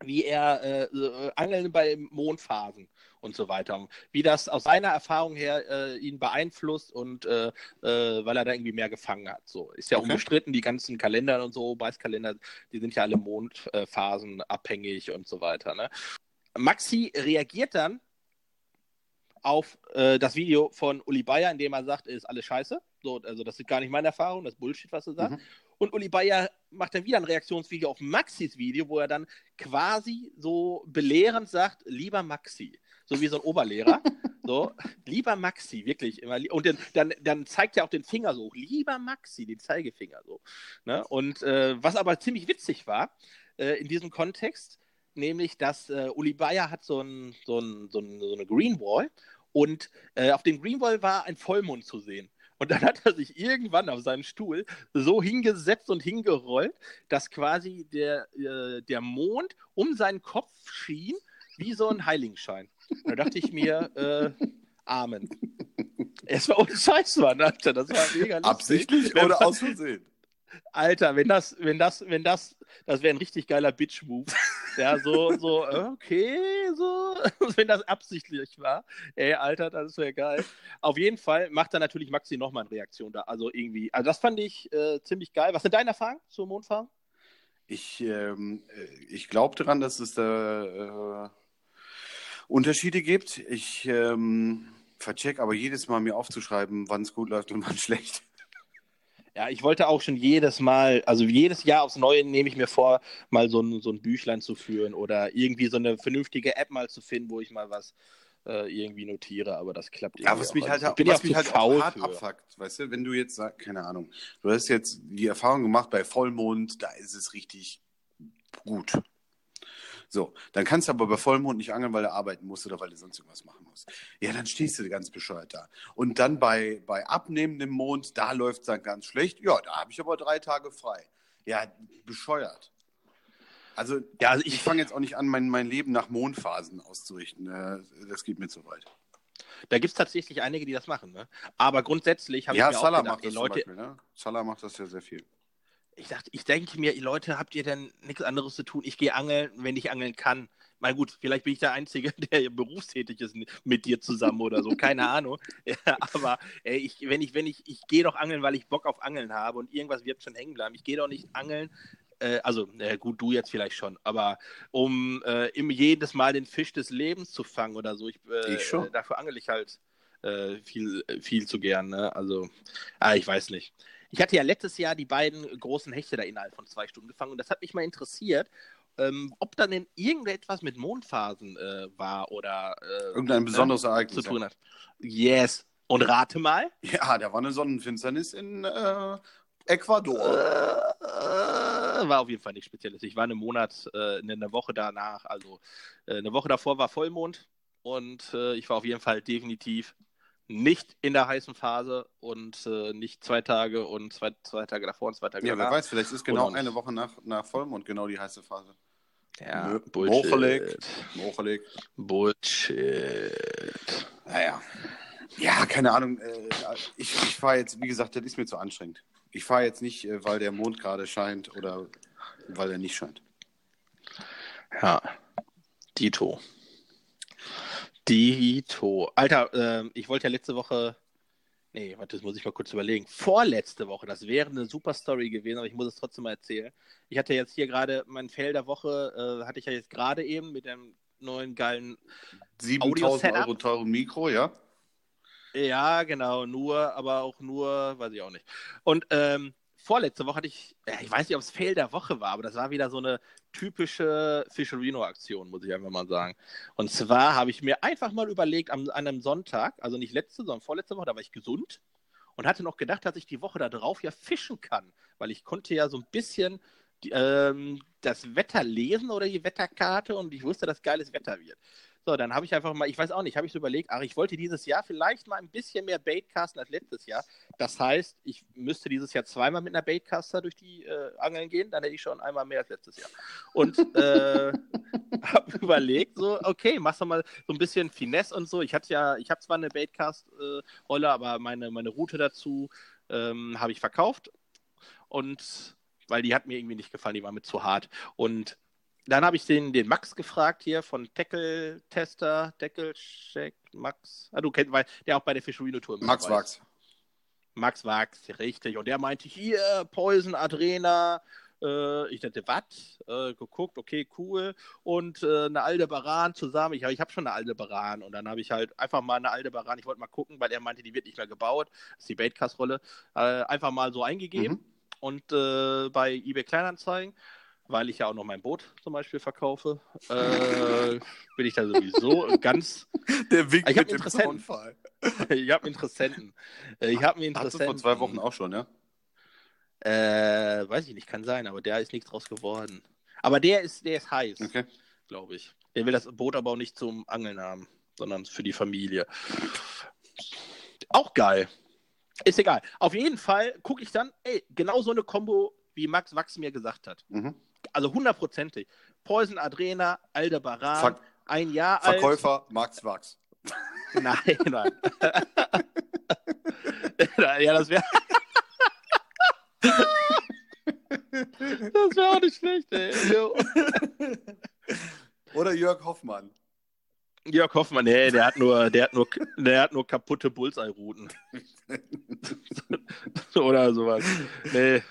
wie er äh, äh, Angeln bei Mondphasen und so weiter. Wie das aus seiner Erfahrung her äh, ihn beeinflusst und äh, äh, weil er da irgendwie mehr gefangen hat. So ist ja okay. unbestritten, die ganzen Kalender und so, Beißkalender, die sind ja alle Mondphasen abhängig und so weiter. Ne? Maxi reagiert dann auf das Video von Uli Bayer, in dem er sagt, ist alles scheiße. So, also das ist gar nicht meine Erfahrung, das ist Bullshit, was er sagt. Mhm. Und Uli Bayer macht dann wieder ein Reaktionsvideo auf Maxis Video, wo er dann quasi so belehrend sagt, lieber Maxi, so wie so ein Oberlehrer, [laughs] so, lieber Maxi, wirklich immer. Und dann, dann, dann zeigt er auch den Finger so, lieber Maxi, den Zeigefinger so. Ne? Und äh, was aber ziemlich witzig war, äh, in diesem Kontext, nämlich, dass äh, Uli Bayer hat so, ein, so, ein, so, ein, so eine Greenwall und äh, auf dem Greenwall war ein Vollmond zu sehen. Und dann hat er sich irgendwann auf seinem Stuhl so hingesetzt und hingerollt, dass quasi der, äh, der Mond um seinen Kopf schien, wie so ein Heiligenschein. Und da dachte ich mir, äh, Amen. Es war ohne Scheiß, Mann, Alter. Das war mega lustig. Absichtlich oder aus Versehen? Alter, wenn das, wenn das, wenn das, das wäre ein richtig geiler Bitch-Move. [laughs] Ja, so, so, okay, so, [laughs] wenn das absichtlich war. Ey, Alter, das wäre geil. Auf jeden Fall macht da natürlich Maxi nochmal eine Reaktion da. Also irgendwie, also das fand ich äh, ziemlich geil. Was sind deine Erfahrungen zur Mondfahren? Ich, ähm, äh, ich glaube daran, dass es da äh, Unterschiede gibt. Ich ähm, vercheck aber jedes Mal mir aufzuschreiben, wann es gut läuft und [laughs] wann schlecht. Ja, ich wollte auch schon jedes Mal, also jedes Jahr aufs Neue nehme ich mir vor, mal so ein, so ein Büchlein zu führen oder irgendwie so eine vernünftige App mal zu finden, wo ich mal was äh, irgendwie notiere, aber das klappt irgendwie. Ja, was mich halt, ich bin was mich halt auch hart für. abfuckt, weißt du, wenn du jetzt sagst, keine Ahnung, du hast jetzt die Erfahrung gemacht bei Vollmond, da ist es richtig gut. So, dann kannst du aber bei Vollmond nicht angeln, weil du arbeiten musst oder weil du sonst irgendwas machen musst. Ja, dann stehst du ganz bescheuert da. Und dann bei, bei abnehmendem Mond, da läuft es dann ganz schlecht. Ja, da habe ich aber drei Tage frei. Ja, bescheuert. Also, ja, also ich, ich fange jetzt auch nicht an, mein, mein Leben nach Mondphasen auszurichten. Äh, das geht mir zu weit. Da gibt es tatsächlich einige, die das machen. Ne? Aber grundsätzlich habe ja, ich mir Salah auch gedacht, macht das ey, Leute, zum Beispiel, ne? Salah macht das ja sehr viel. Ich dachte, ich denke mir, Leute, habt ihr denn nichts anderes zu tun? Ich gehe angeln, wenn ich angeln kann. Mal gut, vielleicht bin ich der Einzige, [laughs] der berufstätig ist mit dir zusammen oder so, keine Ahnung. [laughs] Ja, aber ey, ich, wenn ich, wenn ich, ich gehe doch angeln, weil ich Bock auf Angeln habe und irgendwas wird schon hängen bleiben. Ich gehe doch nicht angeln, äh, also äh, gut, du jetzt vielleicht schon, aber um äh, im jedes Mal den Fisch des Lebens zu fangen oder so, ich, äh, Ich schon. äh, dafür angel ich halt äh, viel, viel zu gern. Ne? Also, ah, ich weiß nicht. Ich hatte ja letztes Jahr die beiden großen Hechte da innerhalb von zwei Stunden gefangen und das hat mich mal interessiert, ähm, ob dann denn irgendetwas mit Mondphasen äh, war oder äh, Irgendein besonderes zu Ereignis. tun hat. Yes. Und rate mal. Ja, da war eine Sonnenfinsternis in äh, Ecuador. Äh, war auf jeden Fall nichts Spezielles. Ich war einen Monat, äh, eine Woche danach, also äh, eine Woche davor war Vollmond und äh, ich war auf jeden Fall definitiv nicht in der heißen Phase und äh, nicht zwei Tage und zwei, zwei Tage davor und zwei Tage Ja, wer danach. weiß, vielleicht ist genau Und- eine Woche nach, nach Vollmond genau die heiße Phase. Ja, Nö, Bullshit. hochgelegt. Hochgelegt. Bullshit. Naja. Ja, keine Ahnung. Äh, ich ich fahre jetzt, wie gesagt, das ist mir zu anstrengend. Ich fahre jetzt nicht, äh, weil der Mond gerade scheint oder weil er nicht scheint. Ja, Dito. Dito. Alter, ähm, ich wollte ja letzte Woche. Nee, warte, das muss ich mal kurz überlegen. Vorletzte Woche, das wäre eine super Story gewesen, aber ich muss es trotzdem mal erzählen. Ich hatte jetzt hier gerade mein Fail der Woche, äh, hatte ich ja jetzt gerade eben mit dem neuen geilen 7000 Audio-Setup? Euro teure Mikro, ja? Ja, genau, nur, aber auch nur, weiß ich auch nicht. Und ähm, vorletzte Woche hatte ich, ich weiß nicht, ob es Fail der Woche war, aber das war wieder so eine typische Fischerino-Aktion, muss ich einfach mal sagen. Und zwar habe ich mir einfach mal überlegt, an einem Sonntag, also nicht letzte, sondern vorletzte Woche, da war ich gesund und hatte noch gedacht, dass ich die Woche da drauf ja fischen kann, weil ich konnte ja so ein bisschen ähm, das Wetter lesen oder die Wetterkarte und ich wusste, dass geiles Wetter wird. So, dann habe ich einfach mal, ich weiß auch nicht, habe ich so überlegt, ach, ich wollte dieses Jahr vielleicht mal ein bisschen mehr Baitcasten als letztes Jahr. Das heißt, ich müsste dieses Jahr zweimal mit einer Baitcaster durch die äh, Angeln gehen, dann hätte ich schon einmal mehr als letztes Jahr. Und äh, [laughs] habe überlegt, so, okay, machst du mal so ein bisschen Finesse und so. Ich hatte ja, ich habe zwar eine Baitcast-Rolle, aber meine, meine Route dazu ähm, habe ich verkauft. Und weil die hat mir irgendwie nicht gefallen, die war mir zu hart. Und dann habe ich den, den Max gefragt hier von Tackle Tester, Tackle Check, Max. Ah, du kennst, weil der auch bei der Fischerino Tour mit Max. Wachs. Max Wachs, richtig. Und der meinte, hier, Poison, Adrena. Äh, ich dachte, was? Äh, geguckt, okay, cool. Und äh, eine Aldebaran zusammen. Ich, ich habe schon eine Aldebaran. Und dann habe ich halt einfach mal eine Aldebaran, ich wollte mal gucken, weil er meinte, die wird nicht mehr gebaut. Das ist die Baitcast-Rolle. Äh, einfach mal so eingegeben. Mhm. Und äh, bei eBay Kleinanzeigen, weil ich ja auch noch mein Boot zum Beispiel verkaufe, äh, [laughs] bin ich da sowieso ganz. Der Wink Ich hab mit dem Interessenten. Zaunfall. [laughs] Ich habe Interessenten. Äh, Ich habe einen Hattest du Interessenten. vor zwei Wochen auch schon, ja? Äh, weiß ich nicht, kann sein, aber der ist nichts draus geworden. Aber der ist, der ist heiß, Okay. glaube ich. Der will das Boot aber auch nicht zum Angeln haben, sondern für die Familie. Auch geil. Ist egal. Auf jeden Fall gucke ich dann, ey, genau so eine Kombo, wie Max Wachs mir gesagt hat. Mhm. Also hundertprozentig. Poison Adrena, Aldebaran, Ver ein Jahr Verkäufer Max Wachs. alt. Nein, nein. [laughs] ja, das wäre. [laughs] das wäre auch nicht schlecht, ey. Jo. Oder Jörg Hoffmann. Jörg Hoffmann, nee, der hat nur, der hat nur, der hat nur kaputte Bullseye-Routen. [laughs] Oder sowas. Nee.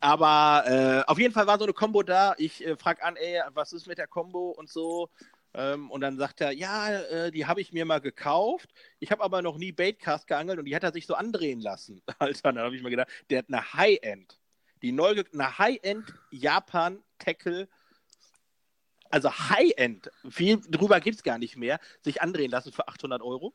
Aber äh, auf jeden Fall war so eine Combo da. Ich äh, frage an, ey, was ist mit der Combo und so. Ähm, und dann sagt er, ja, äh, die habe ich mir mal gekauft. Ich habe aber noch nie Baitcast geangelt und die hat er sich so andrehen lassen. [laughs] Alter, dann habe ich mir gedacht, der hat eine High-End. Die neu, eine High-End Japan-Tackle also High-End, viel drüber gibt es gar nicht mehr, sich andrehen lassen für 800 Euro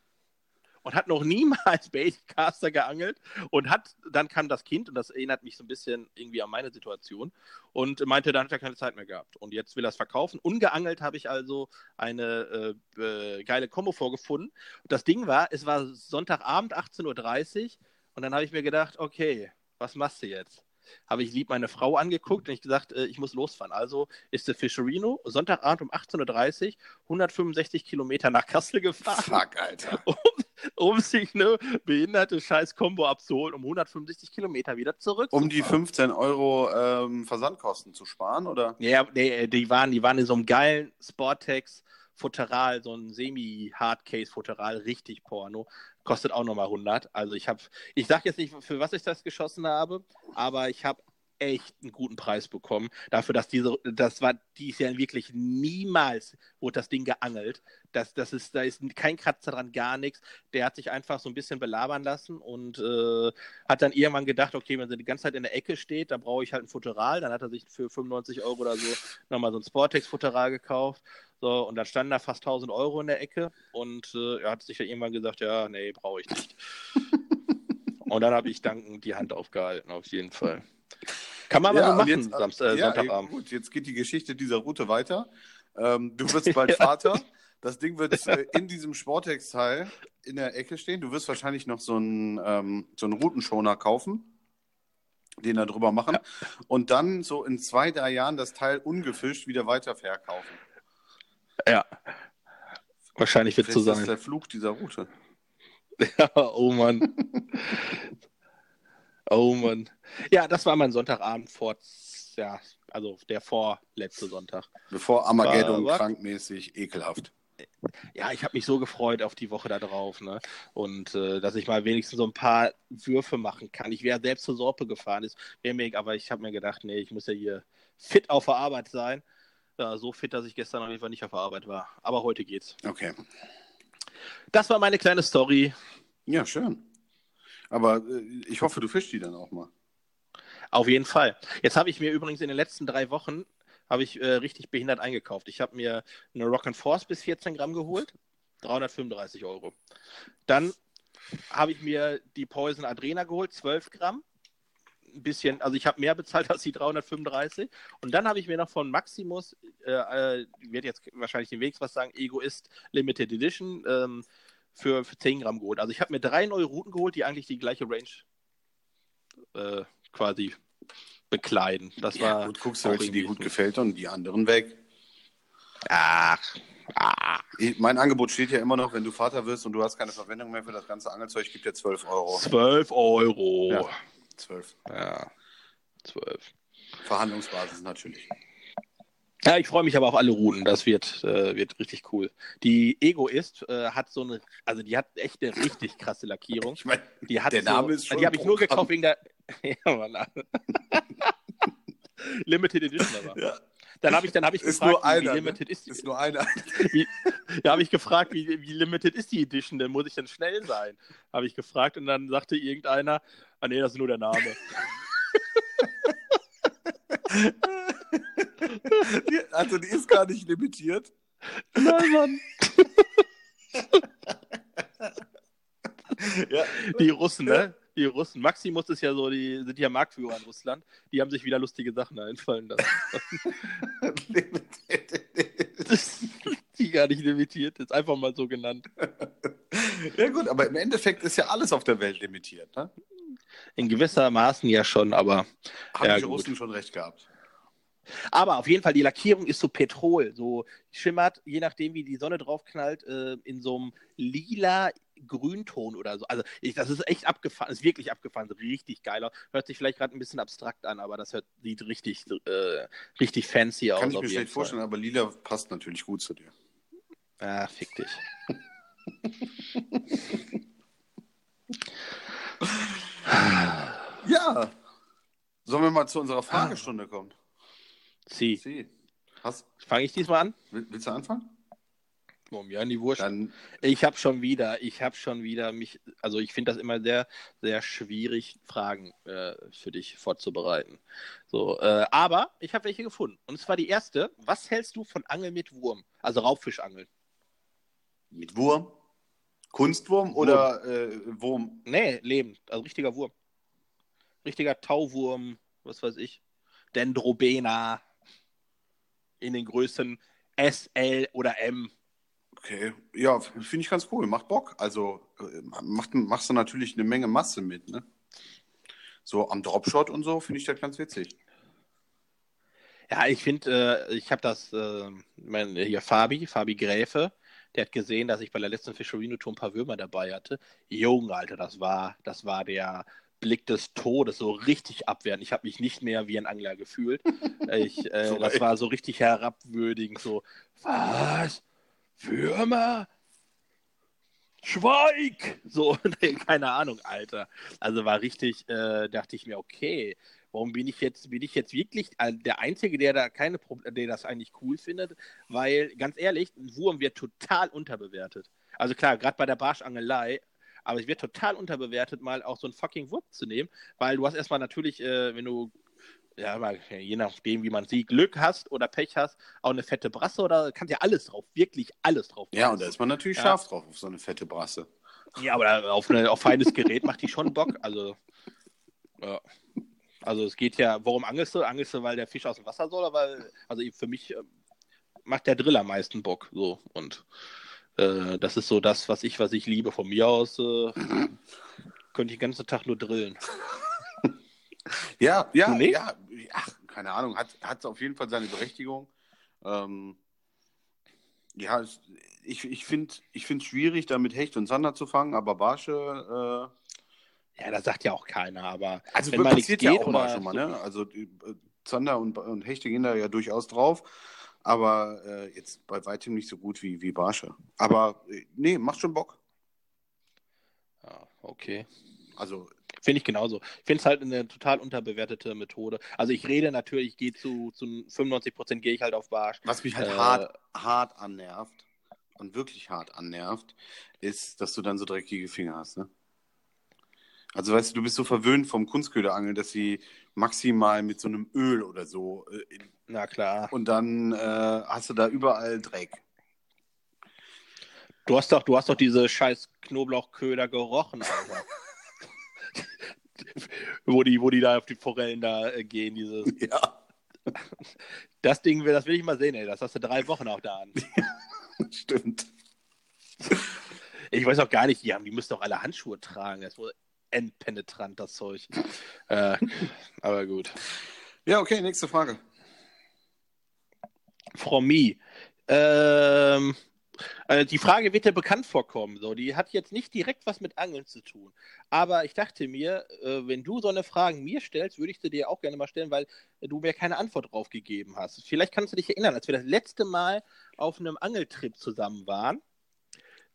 und hat noch niemals [laughs] Baitcaster geangelt und hat, dann kam das Kind und das erinnert mich so ein bisschen irgendwie an meine Situation und meinte, dann hat er keine Zeit mehr gehabt und jetzt will er es verkaufen. Ungeangelt habe ich also eine äh, äh, geile Kombo vorgefunden. Und das Ding war, es war Sonntagabend 18.30 Uhr und dann habe ich mir gedacht, okay, was machst du jetzt? habe ich lieb meine Frau angeguckt und ich gesagt, äh, ich muss losfahren. Also ist der Fischerino Sonntagabend um 18.30 Uhr 165 Kilometer nach Kassel gefahren. Fuck, Alter. [laughs] Um, um sich eine behinderte Scheiß-Kombo abzuholen, um 165 Kilometer wieder zurück. Um die 15 Euro ähm, Versandkosten zu sparen, oder? Ja, nee, die waren, die waren in so einem geilen Sportex. Futteral, so ein Semi-Hardcase-Futteral, richtig Porno. Kostet auch nochmal 100. Also ich habe, ich sage jetzt nicht, für was ich das geschossen habe, aber ich habe echt einen guten Preis bekommen. Dafür, dass diese, das war dies Jahr wirklich niemals wurde das Ding geangelt. Das, das ist, da ist kein Kratzer dran, gar nichts. Der hat sich einfach so ein bisschen belabern lassen und äh, hat dann irgendwann gedacht, okay, wenn sie die ganze Zeit in der Ecke steht, dann brauche ich halt ein Futteral. Dann hat er sich für 95 Euro oder so nochmal so ein Sportex-Futteral gekauft. So, und dann standen da fast 1000 Euro in der Ecke und äh, er hat sich dann irgendwann gesagt, ja, nee, brauche ich nicht. [laughs] und dann habe ich dankend die Hand aufgehalten, auf jeden Fall. Kann man Ja, mal und machen, jetzt- Samst, äh, ja, Sonntagabend. gut, jetzt geht die Geschichte dieser Route weiter. Ähm, du wirst [laughs] bald Vater. Das Ding wird äh, in diesem Sportex-Teil in der Ecke stehen. Du wirst wahrscheinlich noch so einen, ähm, so einen Routenschoner kaufen, den da drüber machen und dann so in zwei, drei Jahren das Teil ungefischt wieder weiter verkaufen. Ja. Wahrscheinlich wird es so Das ist sein. der Fluch dieser Route. [laughs] Ja, oh Mann. [laughs] oh Mann. Ja, das war mein Sonntagabend vor, ja, also der vorletzte Sonntag. Bevor Armageddon War- war- krankmäßig ekelhaft. Ja, ich habe mich so gefreut auf die Woche da drauf, ne? Und äh, dass ich mal wenigstens so ein paar Würfe machen kann. Ich wäre selbst zur Sorpe gefahren, ist mir, aber ich habe mir gedacht, nee, ich muss ja hier fit auf der Arbeit sein. Ja, so fit, dass ich gestern auf jeden Fall nicht auf der Arbeit war. Aber heute geht's. Okay. Das war meine kleine Story. Ja, schön. Aber äh, ich hoffe, du fischst die dann auch mal. Auf jeden Fall. Jetzt habe ich mir übrigens in den letzten drei Wochen habe ich äh, richtig behindert eingekauft. Ich habe mir eine Rock and Force bis 14 Gramm geholt, 335 Euro. Dann habe ich mir die Poison Adrena geholt, 12 Gramm. Ein bisschen, also ich habe mehr bezahlt [laughs] als die 335. Und dann habe ich mir noch von Maximus, äh, äh, wird jetzt wahrscheinlich den Wegs was sagen, Egoist Limited Edition ähm, für, für 10 Gramm geholt. Also ich habe mir drei neue Routen geholt, die eigentlich die gleiche Range äh, quasi bekleiden. Das Ja, war gut, guckst du, welche dir irgendwie gut gefällt und die anderen weg. Ach, ach. Ich, mein Angebot steht ja immer noch, wenn du Vater wirst und du hast keine Verwendung mehr für das ganze Angelzeug, gibt dir 12 Euro. 12 Euro. Ja. 12. Ja, 12. Verhandlungsbasis natürlich. Ja, ich freue mich aber auf alle Routen. Das wird, äh, wird richtig cool. Die Egoist äh, hat so eine, also die hat echt eine richtig krasse Lackierung. [laughs] Ich meine, Die hat Der so, Name ist schon Die habe ich nur gekauft wegen der. [laughs] ja, Mann. [laughs] Limited Edition aber. ja, Dann habe ich, dann habe ich ist gefragt, nur wie, einer. wie limited ne? ist die. ist nur einer. Wie, da habe ich gefragt, wie, wie limited ist die Edition, denn muss ich denn schnell sein? Habe ich gefragt und dann sagte irgendeiner, ah nee, das ist nur der Name. Die, also die ist gar nicht limitiert. Nein, Mann. Ja. Die Russen, ne? Die Russen. Maximus ist ja so, die sind ja Marktführer in Russland. Die haben sich wieder lustige Sachen einfallen lassen. die gar nicht limitiert, ist einfach mal so genannt. ja gut, aber im Endeffekt ist ja alles auf der Welt limitiert. Ne? In gewisser Maßen ja schon, aber. Haben Ja, die gut. Russen schon recht gehabt. Aber auf jeden Fall, die Lackierung ist so Petrol, so schimmert, je nachdem, wie die Sonne drauf knallt, äh, in so einem lila Grünton oder so. Also ich, das ist echt abgefahren, ist wirklich abgefahren, so richtig geiler. Hört sich vielleicht gerade ein bisschen abstrakt an, aber das hört, sieht richtig, äh, richtig fancy aus. Kann ich mir schlecht vorstellen, aber lila passt natürlich gut zu dir. Ah, fick dich. [laughs] Ja. Sollen wir mal zu unserer Fragestunde kommen? Sie. Sie. Hast, Fange ich diesmal an? will- willst du anfangen? Oh, ja, die Wurst. Dann Ich habe schon wieder, ich habe schon wieder mich, also ich finde das immer sehr, sehr schwierig, Fragen äh, für dich vorzubereiten. So, äh, aber ich habe welche gefunden. Und zwar die erste: Was hältst du von Angeln mit Wurm? Also Raubfischangeln? mit Wurm. Kunstwurm oder äh, Wurm? Nee, lebend, also richtiger Wurm. Richtiger Tauwurm, was weiß ich. Dendrobena in den Größen S, L oder M. Okay, ja, finde ich ganz cool. Macht Bock. Also äh, macht, machst du natürlich eine Menge Masse mit, ne? so am Dropshot und so finde ich das ganz witzig. Ja, ich finde, äh, ich habe das, äh, mein, hier Fabi, Fabi Gräfe, der hat gesehen, dass ich bei der letzten Fischerino-Tour ein paar Würmer dabei hatte. Junge, Alter, das war, das war der Blick des Todes, so richtig abwehrend. Ich habe mich nicht mehr wie ein Angler gefühlt. [laughs] Ich, äh, So das war so richtig herabwürdigend, so, was? Würmer? Schweig! So, [laughs] nee, keine Ahnung, Alter. Also war richtig, äh, dachte ich mir, okay, warum bin ich jetzt, bin ich jetzt wirklich äh, der Einzige, der da keine Proble der das eigentlich cool findet? Weil, ganz ehrlich, ein Wurm wird total unterbewertet. Also klar, gerade bei der Barschangelei, aber es wird total unterbewertet, mal auch so einen fucking Wurm zu nehmen, weil du hast erstmal natürlich, äh, wenn du ja, mal, je nachdem, wie man sieht, Glück hast oder Pech hast, auch eine fette Brasse oder kannst ja alles drauf, wirklich alles drauf. Ja, und da ist man natürlich Ja. scharf drauf auf so eine fette Brasse. Ja, aber auf, eine, auf feines Gerät macht die schon Bock. Also, ja. also es geht ja, warum angelst du? Angelst du, weil der Fisch aus dem Wasser soll? Oder weil, also für mich äh, macht der Drill am meisten Bock. So und äh, das ist so das, was ich, was ich liebe. Von mir aus äh, könnte ich den ganzen Tag nur drillen. Ja, ja, nicht? ja, ach, keine Ahnung, hat, hat auf jeden Fall seine Berechtigung. Ähm, ja, es, ich, ich finde es find schwierig, da mit Hecht und Sander zu fangen, aber Barsche, Ja, das sagt ja auch keiner, aber äh, also wenn passiert ja auch mal schon mal, ne? Also äh, Zander und, und Hechte gehen da ja durchaus drauf, aber äh, jetzt bei weitem nicht so gut wie, wie Barsche. Aber äh, nee, macht schon Bock. ja, okay. Also Finde ich genauso. Ich finde es halt eine total unterbewertete Methode. Also ich rede natürlich, ich gehe zu, zu 95 Prozent gehe ich halt auf Barsch. Was mich halt Äh, hart, hart annervt und wirklich hart annervt, ist, dass du dann so dreckige Finger hast. Ne? Also weißt du, du bist so verwöhnt vom Kunstköderangeln, dass sie maximal mit so einem Öl oder so äh, Na klar. und dann äh, hast du da überall Dreck. Du hast doch, du hast doch diese scheiß Knoblauchköder gerochen, Alter. [laughs] wo, die, wo die da auf die Forellen da äh, gehen, dieses. [laughs] Ja, Das Ding will, das will ich mal sehen, ey. Das hast du drei Wochen auch da an. [laughs] stimmt. Ich weiß auch gar nicht, die haben, die müssen doch alle Handschuhe tragen. Das wohl endpenetrant, das Zeug. Äh, aber gut. Ja, okay, nächste Frage. Frommi. Ähm, äh, die Frage wird dir bekannt vorkommen. So, die hat jetzt nicht direkt was mit Angeln zu tun. Aber ich dachte mir, äh, wenn du so eine Frage mir stellst, würde ich sie dir auch gerne mal stellen, weil du mir keine Antwort drauf gegeben hast. Vielleicht kannst du dich erinnern, als wir das letzte Mal auf einem Angeltrip zusammen waren.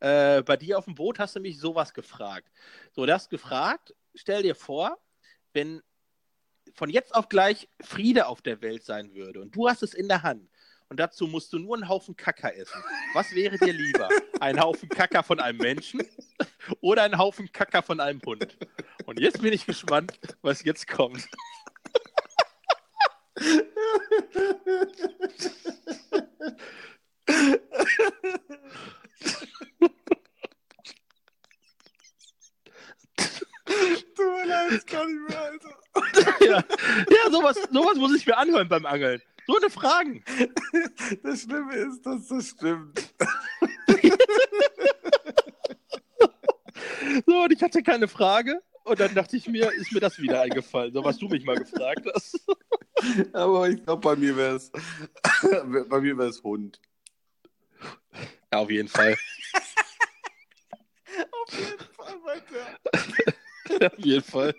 Äh, bei dir auf dem Boot hast du mich sowas gefragt. So, du hast gefragt, stell dir vor, wenn von jetzt auf gleich Friede auf der Welt sein würde und du hast es in der Hand und dazu musst du nur einen Haufen Kacker essen. Was wäre dir lieber? Ein Haufen Kacker von einem Menschen oder ein Haufen Kacker von einem Hund? Und jetzt bin ich gespannt, was jetzt kommt. [laughs] Tut mir leid, das kann ich mehr, Alter. [laughs] Ja, ja sowas, sowas muss ich mir anhören beim Angeln. So eine Fragen. Das Schlimme ist, dass das stimmt. So, und ich hatte keine Frage. Und dann dachte ich mir, ist mir das wieder eingefallen, so was du mich mal gefragt hast. Aber ich glaube, bei mir wäre es bei mir wäre es Hund. Ja, auf jeden Fall. Auf jeden Fall weiter. [laughs] auf jeden Fall.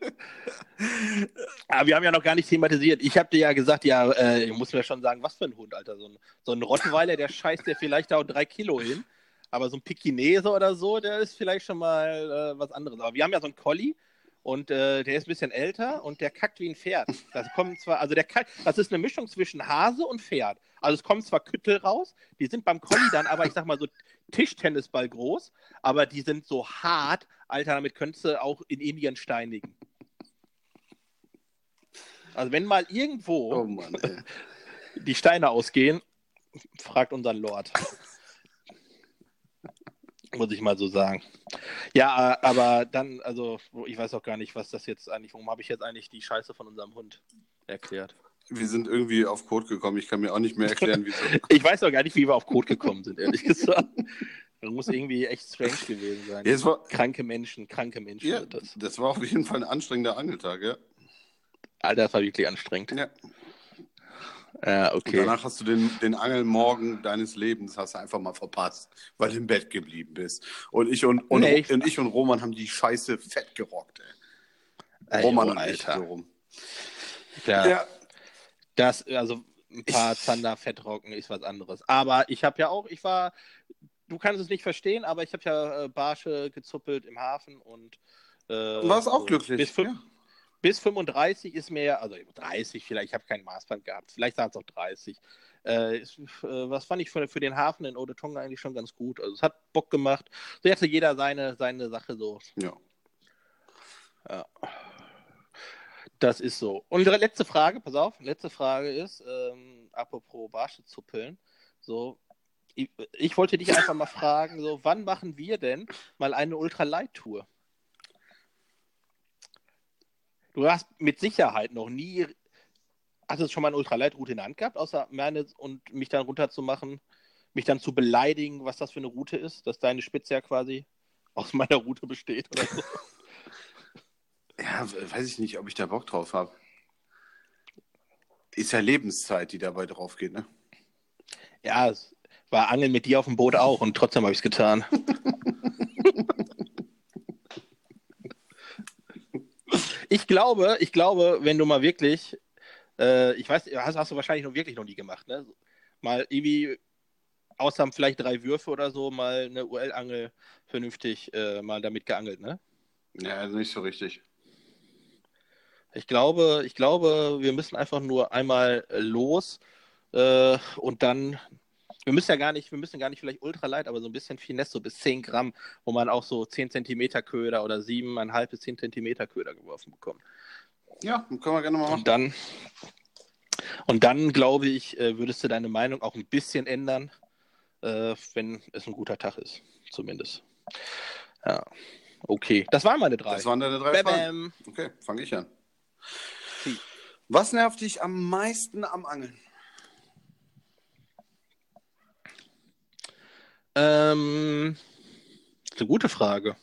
Aber wir haben ja noch gar nicht thematisiert. Ich habe dir ja gesagt, ja, äh, ich muss mir schon sagen, was für ein Hund, Alter. So ein, so ein Rottweiler, der scheißt dir vielleicht auch drei Kilo hin. Aber so ein Pekinese oder so, der ist vielleicht schon mal äh, was anderes. Aber wir haben ja so einen Collie und äh, der ist ein bisschen älter und der kackt wie ein Pferd. Das kommt zwar, also der kackt, das ist eine Mischung zwischen Hase und Pferd. Also es kommen zwar Küttel raus, die sind beim Collie dann aber, ich sag mal so Tischtennisball groß, aber die sind so hart, Alter, damit könntest du auch in Indien steinigen. Also wenn mal irgendwo Oh Mann, [laughs] die Steine ausgehen, fragt unseren Lord. Muss ich mal so sagen. Ja, aber dann, also, ich weiß auch gar nicht, was das jetzt eigentlich, warum habe ich jetzt eigentlich die Scheiße von unserem Hund erklärt? Wir sind irgendwie auf Code gekommen. Ich kann mir auch nicht mehr erklären, wieso. [laughs] Ich weiß auch gar nicht, wie wir auf Code gekommen sind, ehrlich gesagt. Das muss irgendwie echt strange gewesen sein. Ja, war, Kranke Menschen, kranke Menschen ja, sind das. das war auf jeden Fall ein anstrengender Angeltag, ja. Alter, das war wirklich anstrengend. Ja. Ja, Und okay. danach hast du den, den Angelmorgen deines Lebens hast du einfach mal verpasst, weil du im Bett geblieben bist. Und ich und, und, Nee, ich- und, ich und Roman haben die Scheiße fett gerockt, ey. Ey, Roman oh, und ich so rum. Ja, Das, also ein paar Zander Fettrocken ist was anderes. Aber ich habe ja auch, ich war, du kannst es nicht verstehen, aber ich habe ja äh, Barsche gezuppelt im Hafen und äh, Warst auch so glücklich. Bis, fün- ja. Bis 35 ist mir, ja- also 30 vielleicht, ich habe kein Maßband gehabt, vielleicht waren es auch 30. Äh, ist, äh, was fand ich für, für den Hafen in Odetonga eigentlich schon ganz gut. Also es hat Bock gemacht. So hatte jeder seine, seine Sache so. ja. Das ist so. Und letzte Frage, pass auf, letzte Frage ist, ähm, apropos Barsche zuppeln, so, ich, ich wollte dich einfach mal fragen, so, wann machen wir denn mal eine Ultralight-Tour? Du hast mit Sicherheit noch nie, hast du schon mal eine Ultralight-Route in der Hand gehabt, außer meine und mich dann runterzumachen, mich dann zu beleidigen, was das für eine Route ist, dass deine Spitze ja quasi aus meiner Route besteht oder so. [laughs] Ja, weiß ich nicht, ob ich da Bock drauf habe. Ist ja Lebenszeit, die dabei drauf geht, ne? Ja, es war Angeln mit dir auf dem Boot auch und trotzdem habe ich es getan. [laughs] ich glaube, ich glaube, wenn du mal wirklich, äh, ich weiß, hast, hast du wahrscheinlich noch wirklich noch nie gemacht, ne? Mal irgendwie, außer vielleicht drei Würfe oder so, mal eine UL-Angel vernünftig äh, mal damit geangelt, ne? Ja, also nicht so richtig. Ich glaube, ich glaube, wir müssen einfach nur einmal los äh, und dann. Wir müssen ja gar nicht, wir müssen gar nicht vielleicht ultralight, aber so ein bisschen Finesse, so bis 10 Gramm, wo man auch so 10 Zentimeter Köder oder 7,5 bis 10 Zentimeter Köder geworfen bekommt. Ja, können wir gerne mal machen. Und dann, und dann glaube ich, äh, würdest du deine Meinung auch ein bisschen ändern, äh, wenn es ein guter Tag ist, zumindest. Ja, okay. Das waren meine drei. Das waren deine drei Bam, Fragen. Okay, fange ich an. Was nervt dich am meisten am Angeln? Ähm, ist eine gute Frage.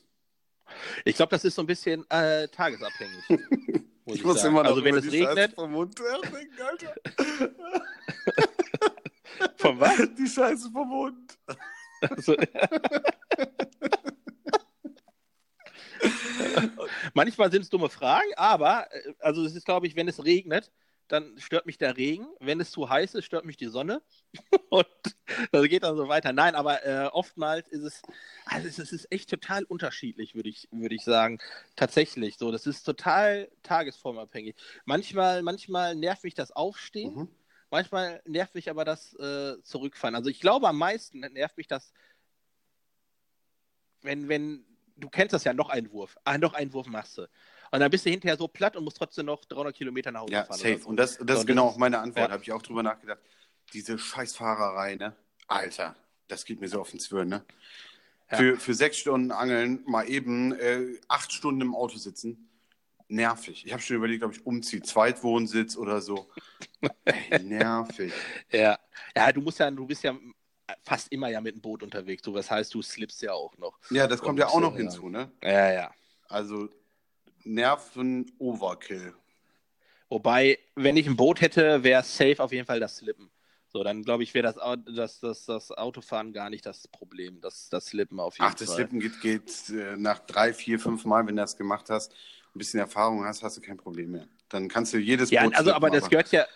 Ich glaube, das ist so ein bisschen äh, tagesabhängig. [laughs] Muss ich sagen. also wenn es regnet, vom Mund nachdenken, Alter. [laughs] von was? Die Scheiße vom Mund. Also, [laughs] Manchmal sind es dumme Fragen, aber äh, also es ist, glaube ich, wenn es regnet, dann stört mich der Regen. Wenn es zu heiß ist, stört mich die Sonne. [laughs] Und das geht dann so weiter. Nein, aber äh, oftmals ist es, also es, ist echt total unterschiedlich, würde ich, würde ich sagen. Tatsächlich. So, das ist total tagesformabhängig. Manchmal, manchmal nervt mich das Aufstehen. Mhm. Manchmal nervt mich aber das äh, Zurückfahren. Also ich glaube, am meisten nervt mich das, wenn, wenn, du kennst das ja, noch einen Wurf. Ah, noch einen Wurf machst du. Und dann bist du hinterher so platt und musst trotzdem noch 300 Kilometer nach Hause Ja, fahren. safe. so. Und das, das So, ist das genau auch meine Antwort. ja. Habe ich auch drüber nachgedacht. Diese Scheißfahrerei, ne? Alter, das geht mir so auf den Zwirn, ne? Ja. Für, für sechs Stunden Angeln mal eben äh, acht Stunden im Auto sitzen. Nervig. Ich habe schon überlegt, ob ich umziehe. Zweitwohnsitz oder so. [laughs] Ey, nervig. Ja. ja, du musst ja, du bist ja fast immer ja mit dem Boot unterwegs. So, das heißt, du slippst ja auch noch. Ja, das kommt Und, ja auch noch äh, hinzu, ne? Ja, ja. Also Nerven Overkill. Wobei, wenn ich ein Boot hätte, wäre safe auf jeden Fall das Slippen. So, dann glaube ich, wäre das, das, das, das Autofahren gar nicht das Problem. Das, das Slippen auf jeden Ach, das Fall. Slippen geht, geht äh, nach drei, vier, fünf Mal, wenn du das gemacht hast, ein bisschen Erfahrung hast, hast du kein Problem mehr. Dann kannst du jedes Ja, Boot also, aber das gehört ja,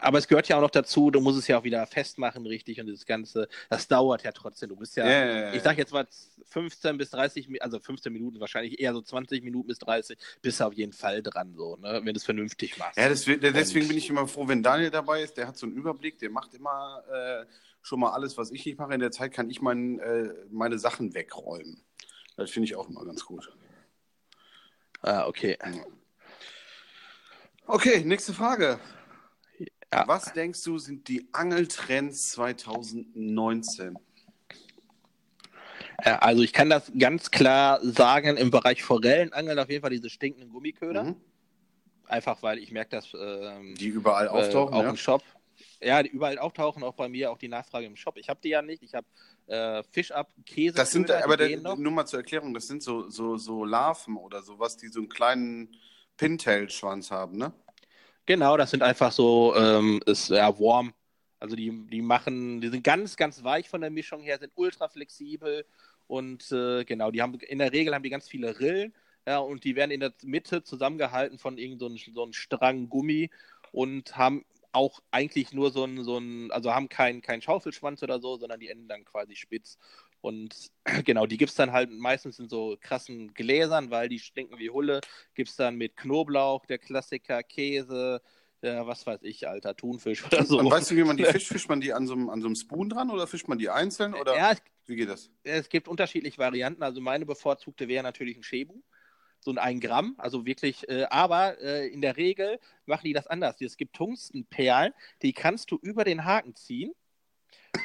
aber es gehört ja auch noch dazu, du musst es ja auch wieder festmachen, richtig, und das Ganze, das dauert ja trotzdem. Du bist ja, ja, ich sag jetzt mal 15 bis 30, Mi- also 15 Minuten wahrscheinlich eher so 20 Minuten bis 30, bist du auf jeden Fall dran, so, ne, wenn du es vernünftig machst. Ja, deswegen, deswegen Und- bin ich immer froh, wenn Daniel dabei ist. Der hat so einen Überblick, der macht immer äh, schon mal alles, was ich nicht mache. In der Zeit kann ich mein, äh, meine Sachen wegräumen. Das finde ich auch immer ganz gut. Ah, okay. Okay, nächste Frage. Ja. Was denkst du, sind die Angeltrends 2019? Ja, Also ich kann das ganz klar sagen, im Bereich Forellenangeln auf jeden Fall diese stinkenden Gummiköder. Mhm. Einfach weil ich merke, dass ähm, Die überall auftauchen, äh, auch ja? im Shop. Ja, die überall auftauchen, auch bei mir auch die Nachfrage im Shop. Ich habe die ja nicht. Ich habe äh, Fish Up, Käse. Das sind, aber der, nur mal zur Erklärung, das sind so, so, so Larven oder sowas, die so einen kleinen Pintail-Schwanz haben, ne? Genau, das sind einfach so, ähm, ist ja warm. Also die, die machen, die sind ganz, ganz weich von der Mischung her, sind ultra flexibel und äh, genau, die haben in der Regel haben die ganz viele Rillen, ja, und die werden in der Mitte zusammengehalten von irgendeinem so, so einem Strang Gummi und haben auch eigentlich nur so ein, so ein also haben keinen kein Schaufelschwanz oder so, sondern die enden dann quasi spitz. Und [clears throat] genau, die gibt es dann halt meistens in so krassen Gläsern, weil die stinken wie Hulle. Gibt es dann mit Knoblauch, der Klassiker, Käse, ja, was weiß ich, alter Thunfisch oder so. Und weißt du, wie man die [laughs] fischt? Fischt man die an so, einem, an so einem Spoon dran oder fischt man die einzeln? Oder ja, wie geht das? Es gibt unterschiedliche Varianten. Also meine bevorzugte wäre natürlich ein Shebu. So ein 1 Gramm, also wirklich, äh, aber äh, in der Regel machen die das anders. Es gibt Tungstenperlen, die kannst du über den Haken ziehen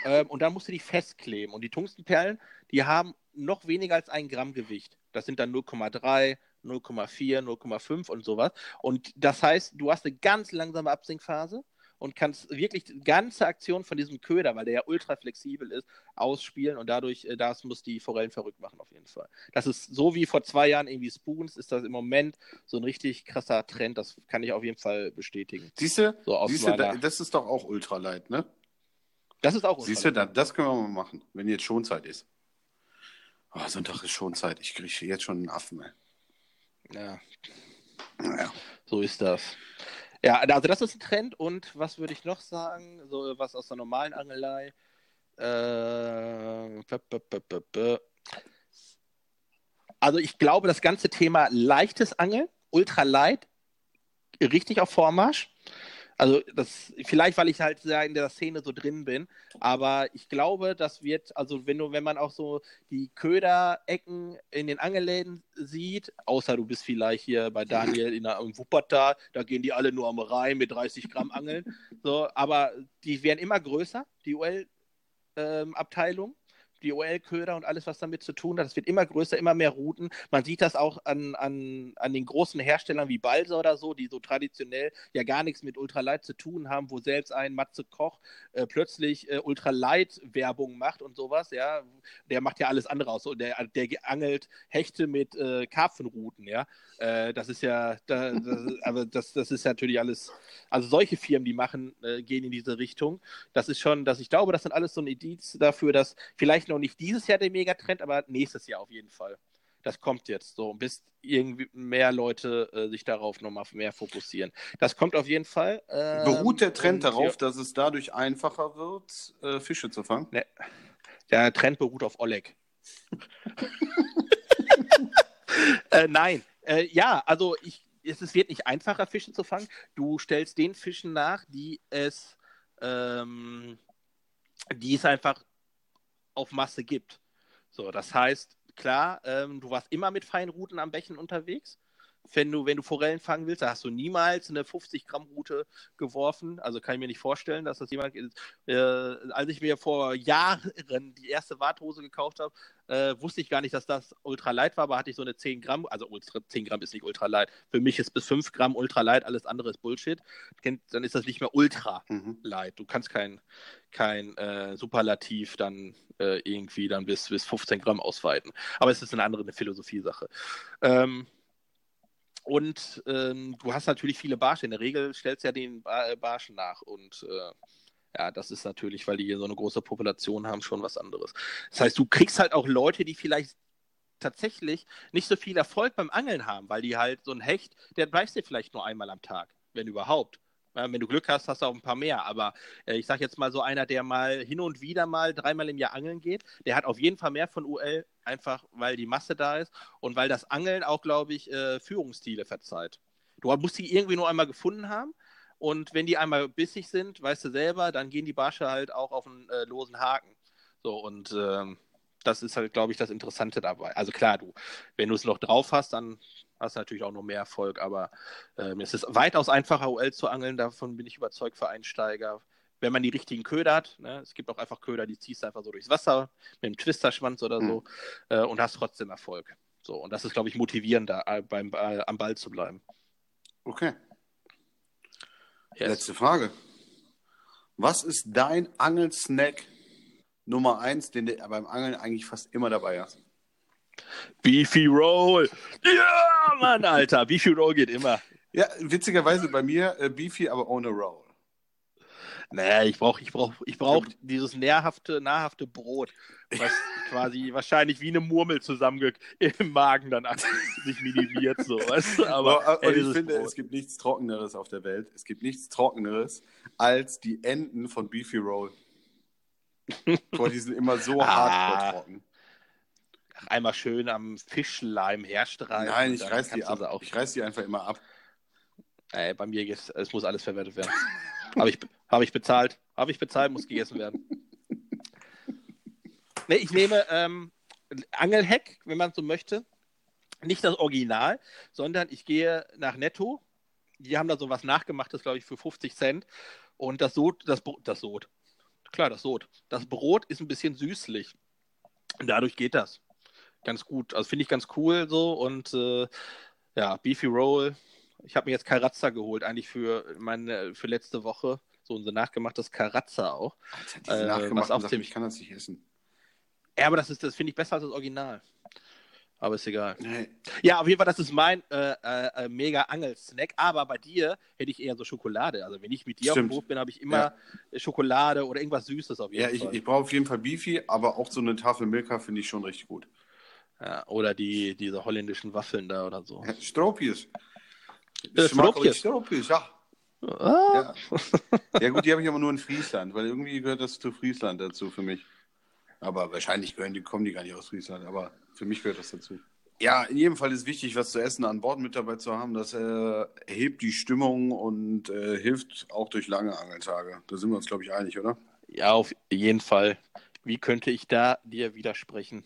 ähm, und dann musst du die festkleben. Und die Tungstenperlen, die haben noch weniger als ein Gramm Gewicht. Das sind dann 0,3, 0,4, 0,5 und sowas. Und das heißt, du hast eine ganz langsame Absinkphase und kannst wirklich die ganze Aktion von diesem Köder, weil der ja ultra flexibel ist, ausspielen und dadurch, äh, das muss die Forellen verrückt machen auf jeden Fall. Das ist so wie vor zwei Jahren irgendwie Spoons, ist das im Moment so ein richtig krasser Trend, das kann ich auf jeden Fall bestätigen. Siehst du, so das ist doch auch Ultralight, ne? Das ist auch. Siehst du, das können wir mal machen, wenn jetzt Schonzeit ist. Oh, Sonntag ist Schonzeit, ich kriege jetzt schon einen Affen, ey. Ja. Naja. So ist das. Ja, also das ist ein Trend und was würde ich noch sagen? So was aus der normalen Angelei. Äh, also ich glaube, das ganze Thema leichtes Angeln, ultralight, richtig auf Vormarsch. Also das, vielleicht, weil ich halt in der Szene so drin bin, aber ich glaube, das wird, also wenn du, wenn man auch so die Köderecken in den Angelläden sieht, außer du bist vielleicht hier bei Daniel in der, im Wuppertal, da gehen die alle nur am Rhein mit 30 Gramm angeln. So, aber die werden immer größer, die UL-Abteilung. Ähm, die OL-Köder und alles, was damit zu tun hat. Es wird immer größer, immer mehr Routen. Man sieht das auch an, an, an den großen Herstellern wie Balsa oder so, die so traditionell ja gar nichts mit Ultralight zu tun haben, wo selbst ein Matze Koch äh, plötzlich äh, Ultralight-Werbung macht und sowas. Ja, der macht ja alles andere aus. Der, der angelt Hechte mit äh, Karpfenrouten. Ja, äh, das ist ja, da, das, aber das, das ist natürlich alles. Also solche Firmen, die machen, äh, gehen in diese Richtung. Das ist schon, dass ich glaube, das sind alles so ein Indiz dafür, dass vielleicht noch nicht dieses Jahr der Megatrend, aber nächstes Jahr auf jeden Fall. Das kommt jetzt so, bis irgendwie mehr Leute äh, sich darauf nochmal mehr fokussieren. Das kommt auf jeden Fall. Ähm, Beruht der Trend darauf, dass es dadurch einfacher wird, äh, Fische zu fangen? Ne. Der Trend beruht auf Oleg. [laughs] äh, nein, äh, ja, also ich, es, es, wird nicht einfacher, Fische zu fangen. Du stellst den Fischen nach, die es, ähm, die es einfach auf Masse gibt. So, das heißt, klar, ähm, du warst immer mit feinen Routen am Bächen unterwegs. Wenn du, wenn du Forellen fangen willst, da hast du niemals eine 50 Gramm Route geworfen. Also kann ich mir nicht vorstellen, dass das jemand ist. Äh, als ich mir vor Jahren die erste Warthose gekauft habe, äh, wusste ich gar nicht, dass das ultralight war, aber hatte ich so eine 10 Gramm, also ultra, 10 Gramm ist nicht ultralight. Für mich ist bis 5 Gramm ultralight, alles andere ist Bullshit. Dann ist das nicht mehr ultralight. Mhm. Du kannst kein, kein äh, Superlativ dann äh, irgendwie dann bis, bis 15 Gramm ausweiten. Aber es ist eine andere Philosophiesache. Ähm, und ähm, du hast natürlich viele Barsche. In der Regel stellst du ja den äh, Barschen nach. Und äh, ja, das ist natürlich, weil die hier so eine große Population haben, schon was anderes. Das heißt, du kriegst halt auch Leute, die vielleicht tatsächlich nicht so viel Erfolg beim Angeln haben, weil die halt so ein Hecht, der beißt dir vielleicht nur einmal am Tag, wenn überhaupt. Ja, wenn du Glück hast, hast du auch ein paar mehr. Aber äh, ich sage jetzt mal so einer, der mal hin und wieder mal dreimal im Jahr angeln geht, der hat auf jeden Fall mehr von UL, einfach weil die Masse da ist und weil das Angeln auch, glaube ich, äh, Führungsstile verzeiht. Du musst die irgendwie nur einmal gefunden haben. Und wenn die einmal bissig sind, weißt du selber, dann gehen die Barsche halt auch auf einen äh, losen Haken. So, und ähm, das ist halt, glaube ich, das Interessante dabei. Also klar, du, wenn du es noch drauf hast, dann hast du natürlich auch noch mehr Erfolg, aber ähm, es ist weitaus einfacher, OL zu angeln, davon bin ich überzeugt für Einsteiger. Wenn man die richtigen Köder hat, ne? es gibt auch einfach Köder, die ziehst du einfach so durchs Wasser mit einem Twisterschwanz oder so mhm. äh, und hast trotzdem Erfolg. So, und das ist, glaube ich, motivierender, äh, beim, äh, am Ball zu bleiben. Okay. Yes. Letzte Frage. Was ist dein Angelsnack Nummer eins, den du beim Angeln eigentlich fast immer dabei hast? Beefy Roll. Ja, Mann, Alter. Beefy Roll geht immer. Ja, witzigerweise bei mir äh, Beefy, aber ohne Roll. Nee, ich brauche ich brauch, ich brauch dieses nährhafte, nahrhafte Brot, was [laughs] quasi wahrscheinlich wie eine Murmel zusammen im Magen dann sich minimiert. So, weißt du? Aber und ich finde, Brot. es gibt nichts Trockeneres auf der Welt. Es gibt nichts Trockeneres als die Enden von Beefy Roll. Boah, die sind immer so ah. hart trocken. Einmal schön am Fischleim herstreichen. Nein, ich reiß die ab. Ich reiß die einfach immer ab. Ey, bei mir geht's, es muss alles verwertet werden. [laughs] Habe ich, hab ich bezahlt. Habe ich bezahlt, muss gegessen werden. [laughs] Nee, ich nehme ähm, Angelheck, wenn man so möchte. Nicht das Original, sondern ich gehe nach Netto. Die haben da so was nachgemachtes, glaube ich, für 50 Cent. Und das Sod, das, das Sod. Klar, das Sod. Das Brot ist ein bisschen süßlich. Und dadurch geht das. Ganz gut. Also finde ich ganz cool so. Und äh, ja, Beefy Roll, ich habe mir jetzt Karazza geholt, eigentlich für meine für letzte Woche. So unser nachgemachtes Karazza auch. Alter, äh, was ziemlich... Ich kann das nicht essen. Ja, aber das ist, das finde ich besser als das Original. Aber ist egal. Nee. Ja, auf jeden Fall, das ist mein äh, äh, äh mega Angel-Snack. Aber bei dir hätte ich eher so Schokolade. Also wenn ich mit dir Stimmt. auf dem Hof bin, habe ich immer ja. Schokolade oder irgendwas Süßes auf jeden ja, Fall. Ja, ich, ich brauche auf jeden Fall Beefy, aber auch so eine Tafel Milka finde ich schon richtig gut. Ja, oder die, diese holländischen Waffeln da oder so. Ja, Stroopjes. Äh, Stroopjes, ja. Ah. ja. [laughs] Ja gut, die habe ich aber nur in Friesland, weil irgendwie gehört das zu Friesland dazu für mich. Aber wahrscheinlich gehören die, kommen die gar nicht aus Friesland, aber für mich gehört das dazu. Ja, in jedem Fall ist wichtig, was zu essen an Bord mit dabei zu haben. Das äh, erhebt die Stimmung und äh, hilft auch durch lange Angeltage. Da sind wir uns, glaube ich, einig, oder? Ja, auf jeden Fall. Wie könnte ich da dir widersprechen?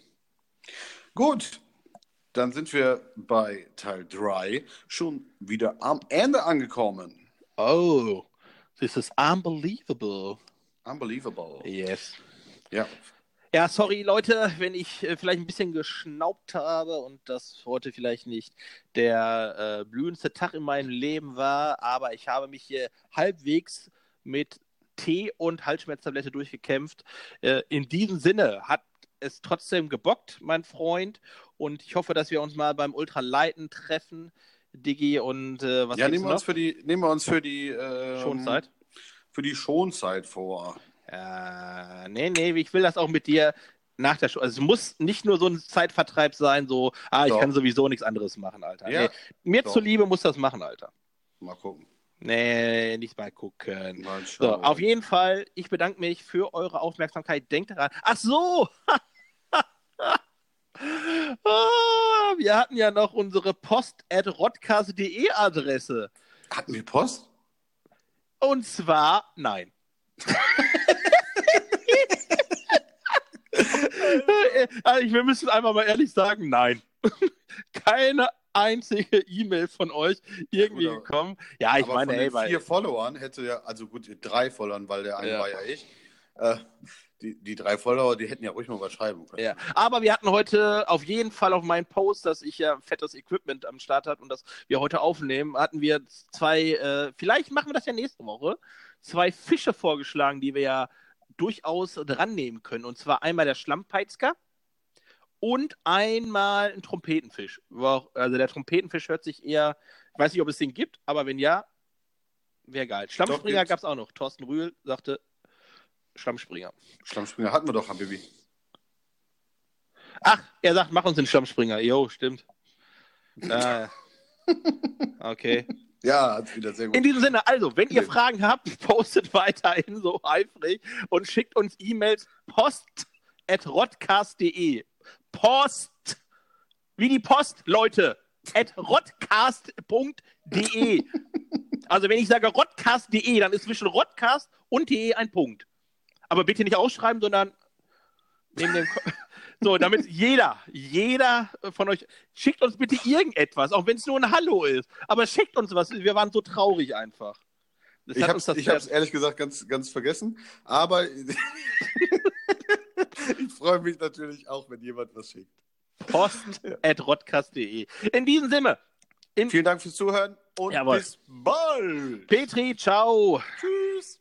Gut, dann sind wir bei Teil 3 schon wieder am Ende angekommen. Oh, this is unbelievable. Unbelievable. Yes. Ja. Ja, sorry Leute, wenn ich äh, vielleicht ein bisschen geschnaubt habe und das heute vielleicht nicht der äh, blühendste Tag in meinem Leben war, aber ich habe mich hier halbwegs mit Tee und Halsschmerztablette durchgekämpft. Äh, in diesem Sinne hat es trotzdem gebockt, mein Freund. Und ich hoffe, dass wir uns mal beim Ultraleiten treffen, Digi und äh, was Ja, nehmen wir, uns für die, nehmen wir uns für die ähm, Schonzeit. Für die Schonzeit vor. Äh, nee, nee, ich will das auch mit dir nach der Show. Also es muss nicht nur so ein Zeitvertreib sein, so, ah, ich Doch. kann sowieso nichts anderes machen, Alter. Ja. Nee, mir Doch. zuliebe muss das machen, Alter. Mal gucken. Nee, nicht mal gucken. Mal so, auf jeden Fall, ich bedanke mich für eure Aufmerksamkeit. Denkt daran. Ach so! oh, [laughs] wir hatten ja noch unsere post.rodcast.de Adresse. Hatten wir Post? Und zwar, nein. [laughs] [laughs] also, wir müssen einfach mal ehrlich sagen, nein. Keine einzige E-Mail von euch irgendwie ja, gekommen. Ja, ich aber meine, von ey, den vier Followern hätte ja, also gut, drei Followern, weil der eine ja. war ja ich. Äh, die, die drei Follower, die hätten ja ruhig mal was schreiben können. Ja, aber wir hatten heute auf jeden Fall auf meinen Post, dass ich ja fettes Equipment am Start hatte und dass wir heute aufnehmen, hatten wir zwei, äh, vielleicht machen wir das ja nächste Woche, zwei Fische vorgeschlagen, die wir ja durchaus dran nehmen können. Und zwar einmal der Schlammpeitzker und einmal ein Trompetenfisch. Also der Trompetenfisch hört sich eher, ich weiß nicht, ob es den gibt, aber wenn ja, wäre geil. Schlammspringer gab es auch noch. Thorsten Rühl sagte Schlammspringer. Schlammspringer hatten wir doch, Habibi. Ach, er sagt, mach uns den Schlammspringer. Jo, stimmt. äh, okay. [laughs] Ja, hat wieder sehr gut. In diesem Sinne, also, wenn ihr Fragen habt, [laughs] postet weiterhin so eifrig und schickt uns E-Mails post.rodcast.de. Post. Wie die Post, Leute. At rodcast.de. [laughs] also, wenn ich sage rodcast.de, dann ist zwischen rodcast und de ein Punkt. Aber bitte nicht ausschreiben, sondern neben dem. [laughs] So, damit jeder, jeder von euch, schickt uns bitte irgendetwas, auch wenn es nur ein Hallo ist. Aber schickt uns was. Wir waren so traurig einfach. Das ich habe es ehrlich gesagt ganz, ganz vergessen. Aber [laughs] [laughs] ich freue mich natürlich auch, wenn jemand was schickt. Post.rodcast.de. In diesem Sinne. In Vielen Dank fürs Zuhören und Jawohl. bis bald. Petri, ciao. Tschüss.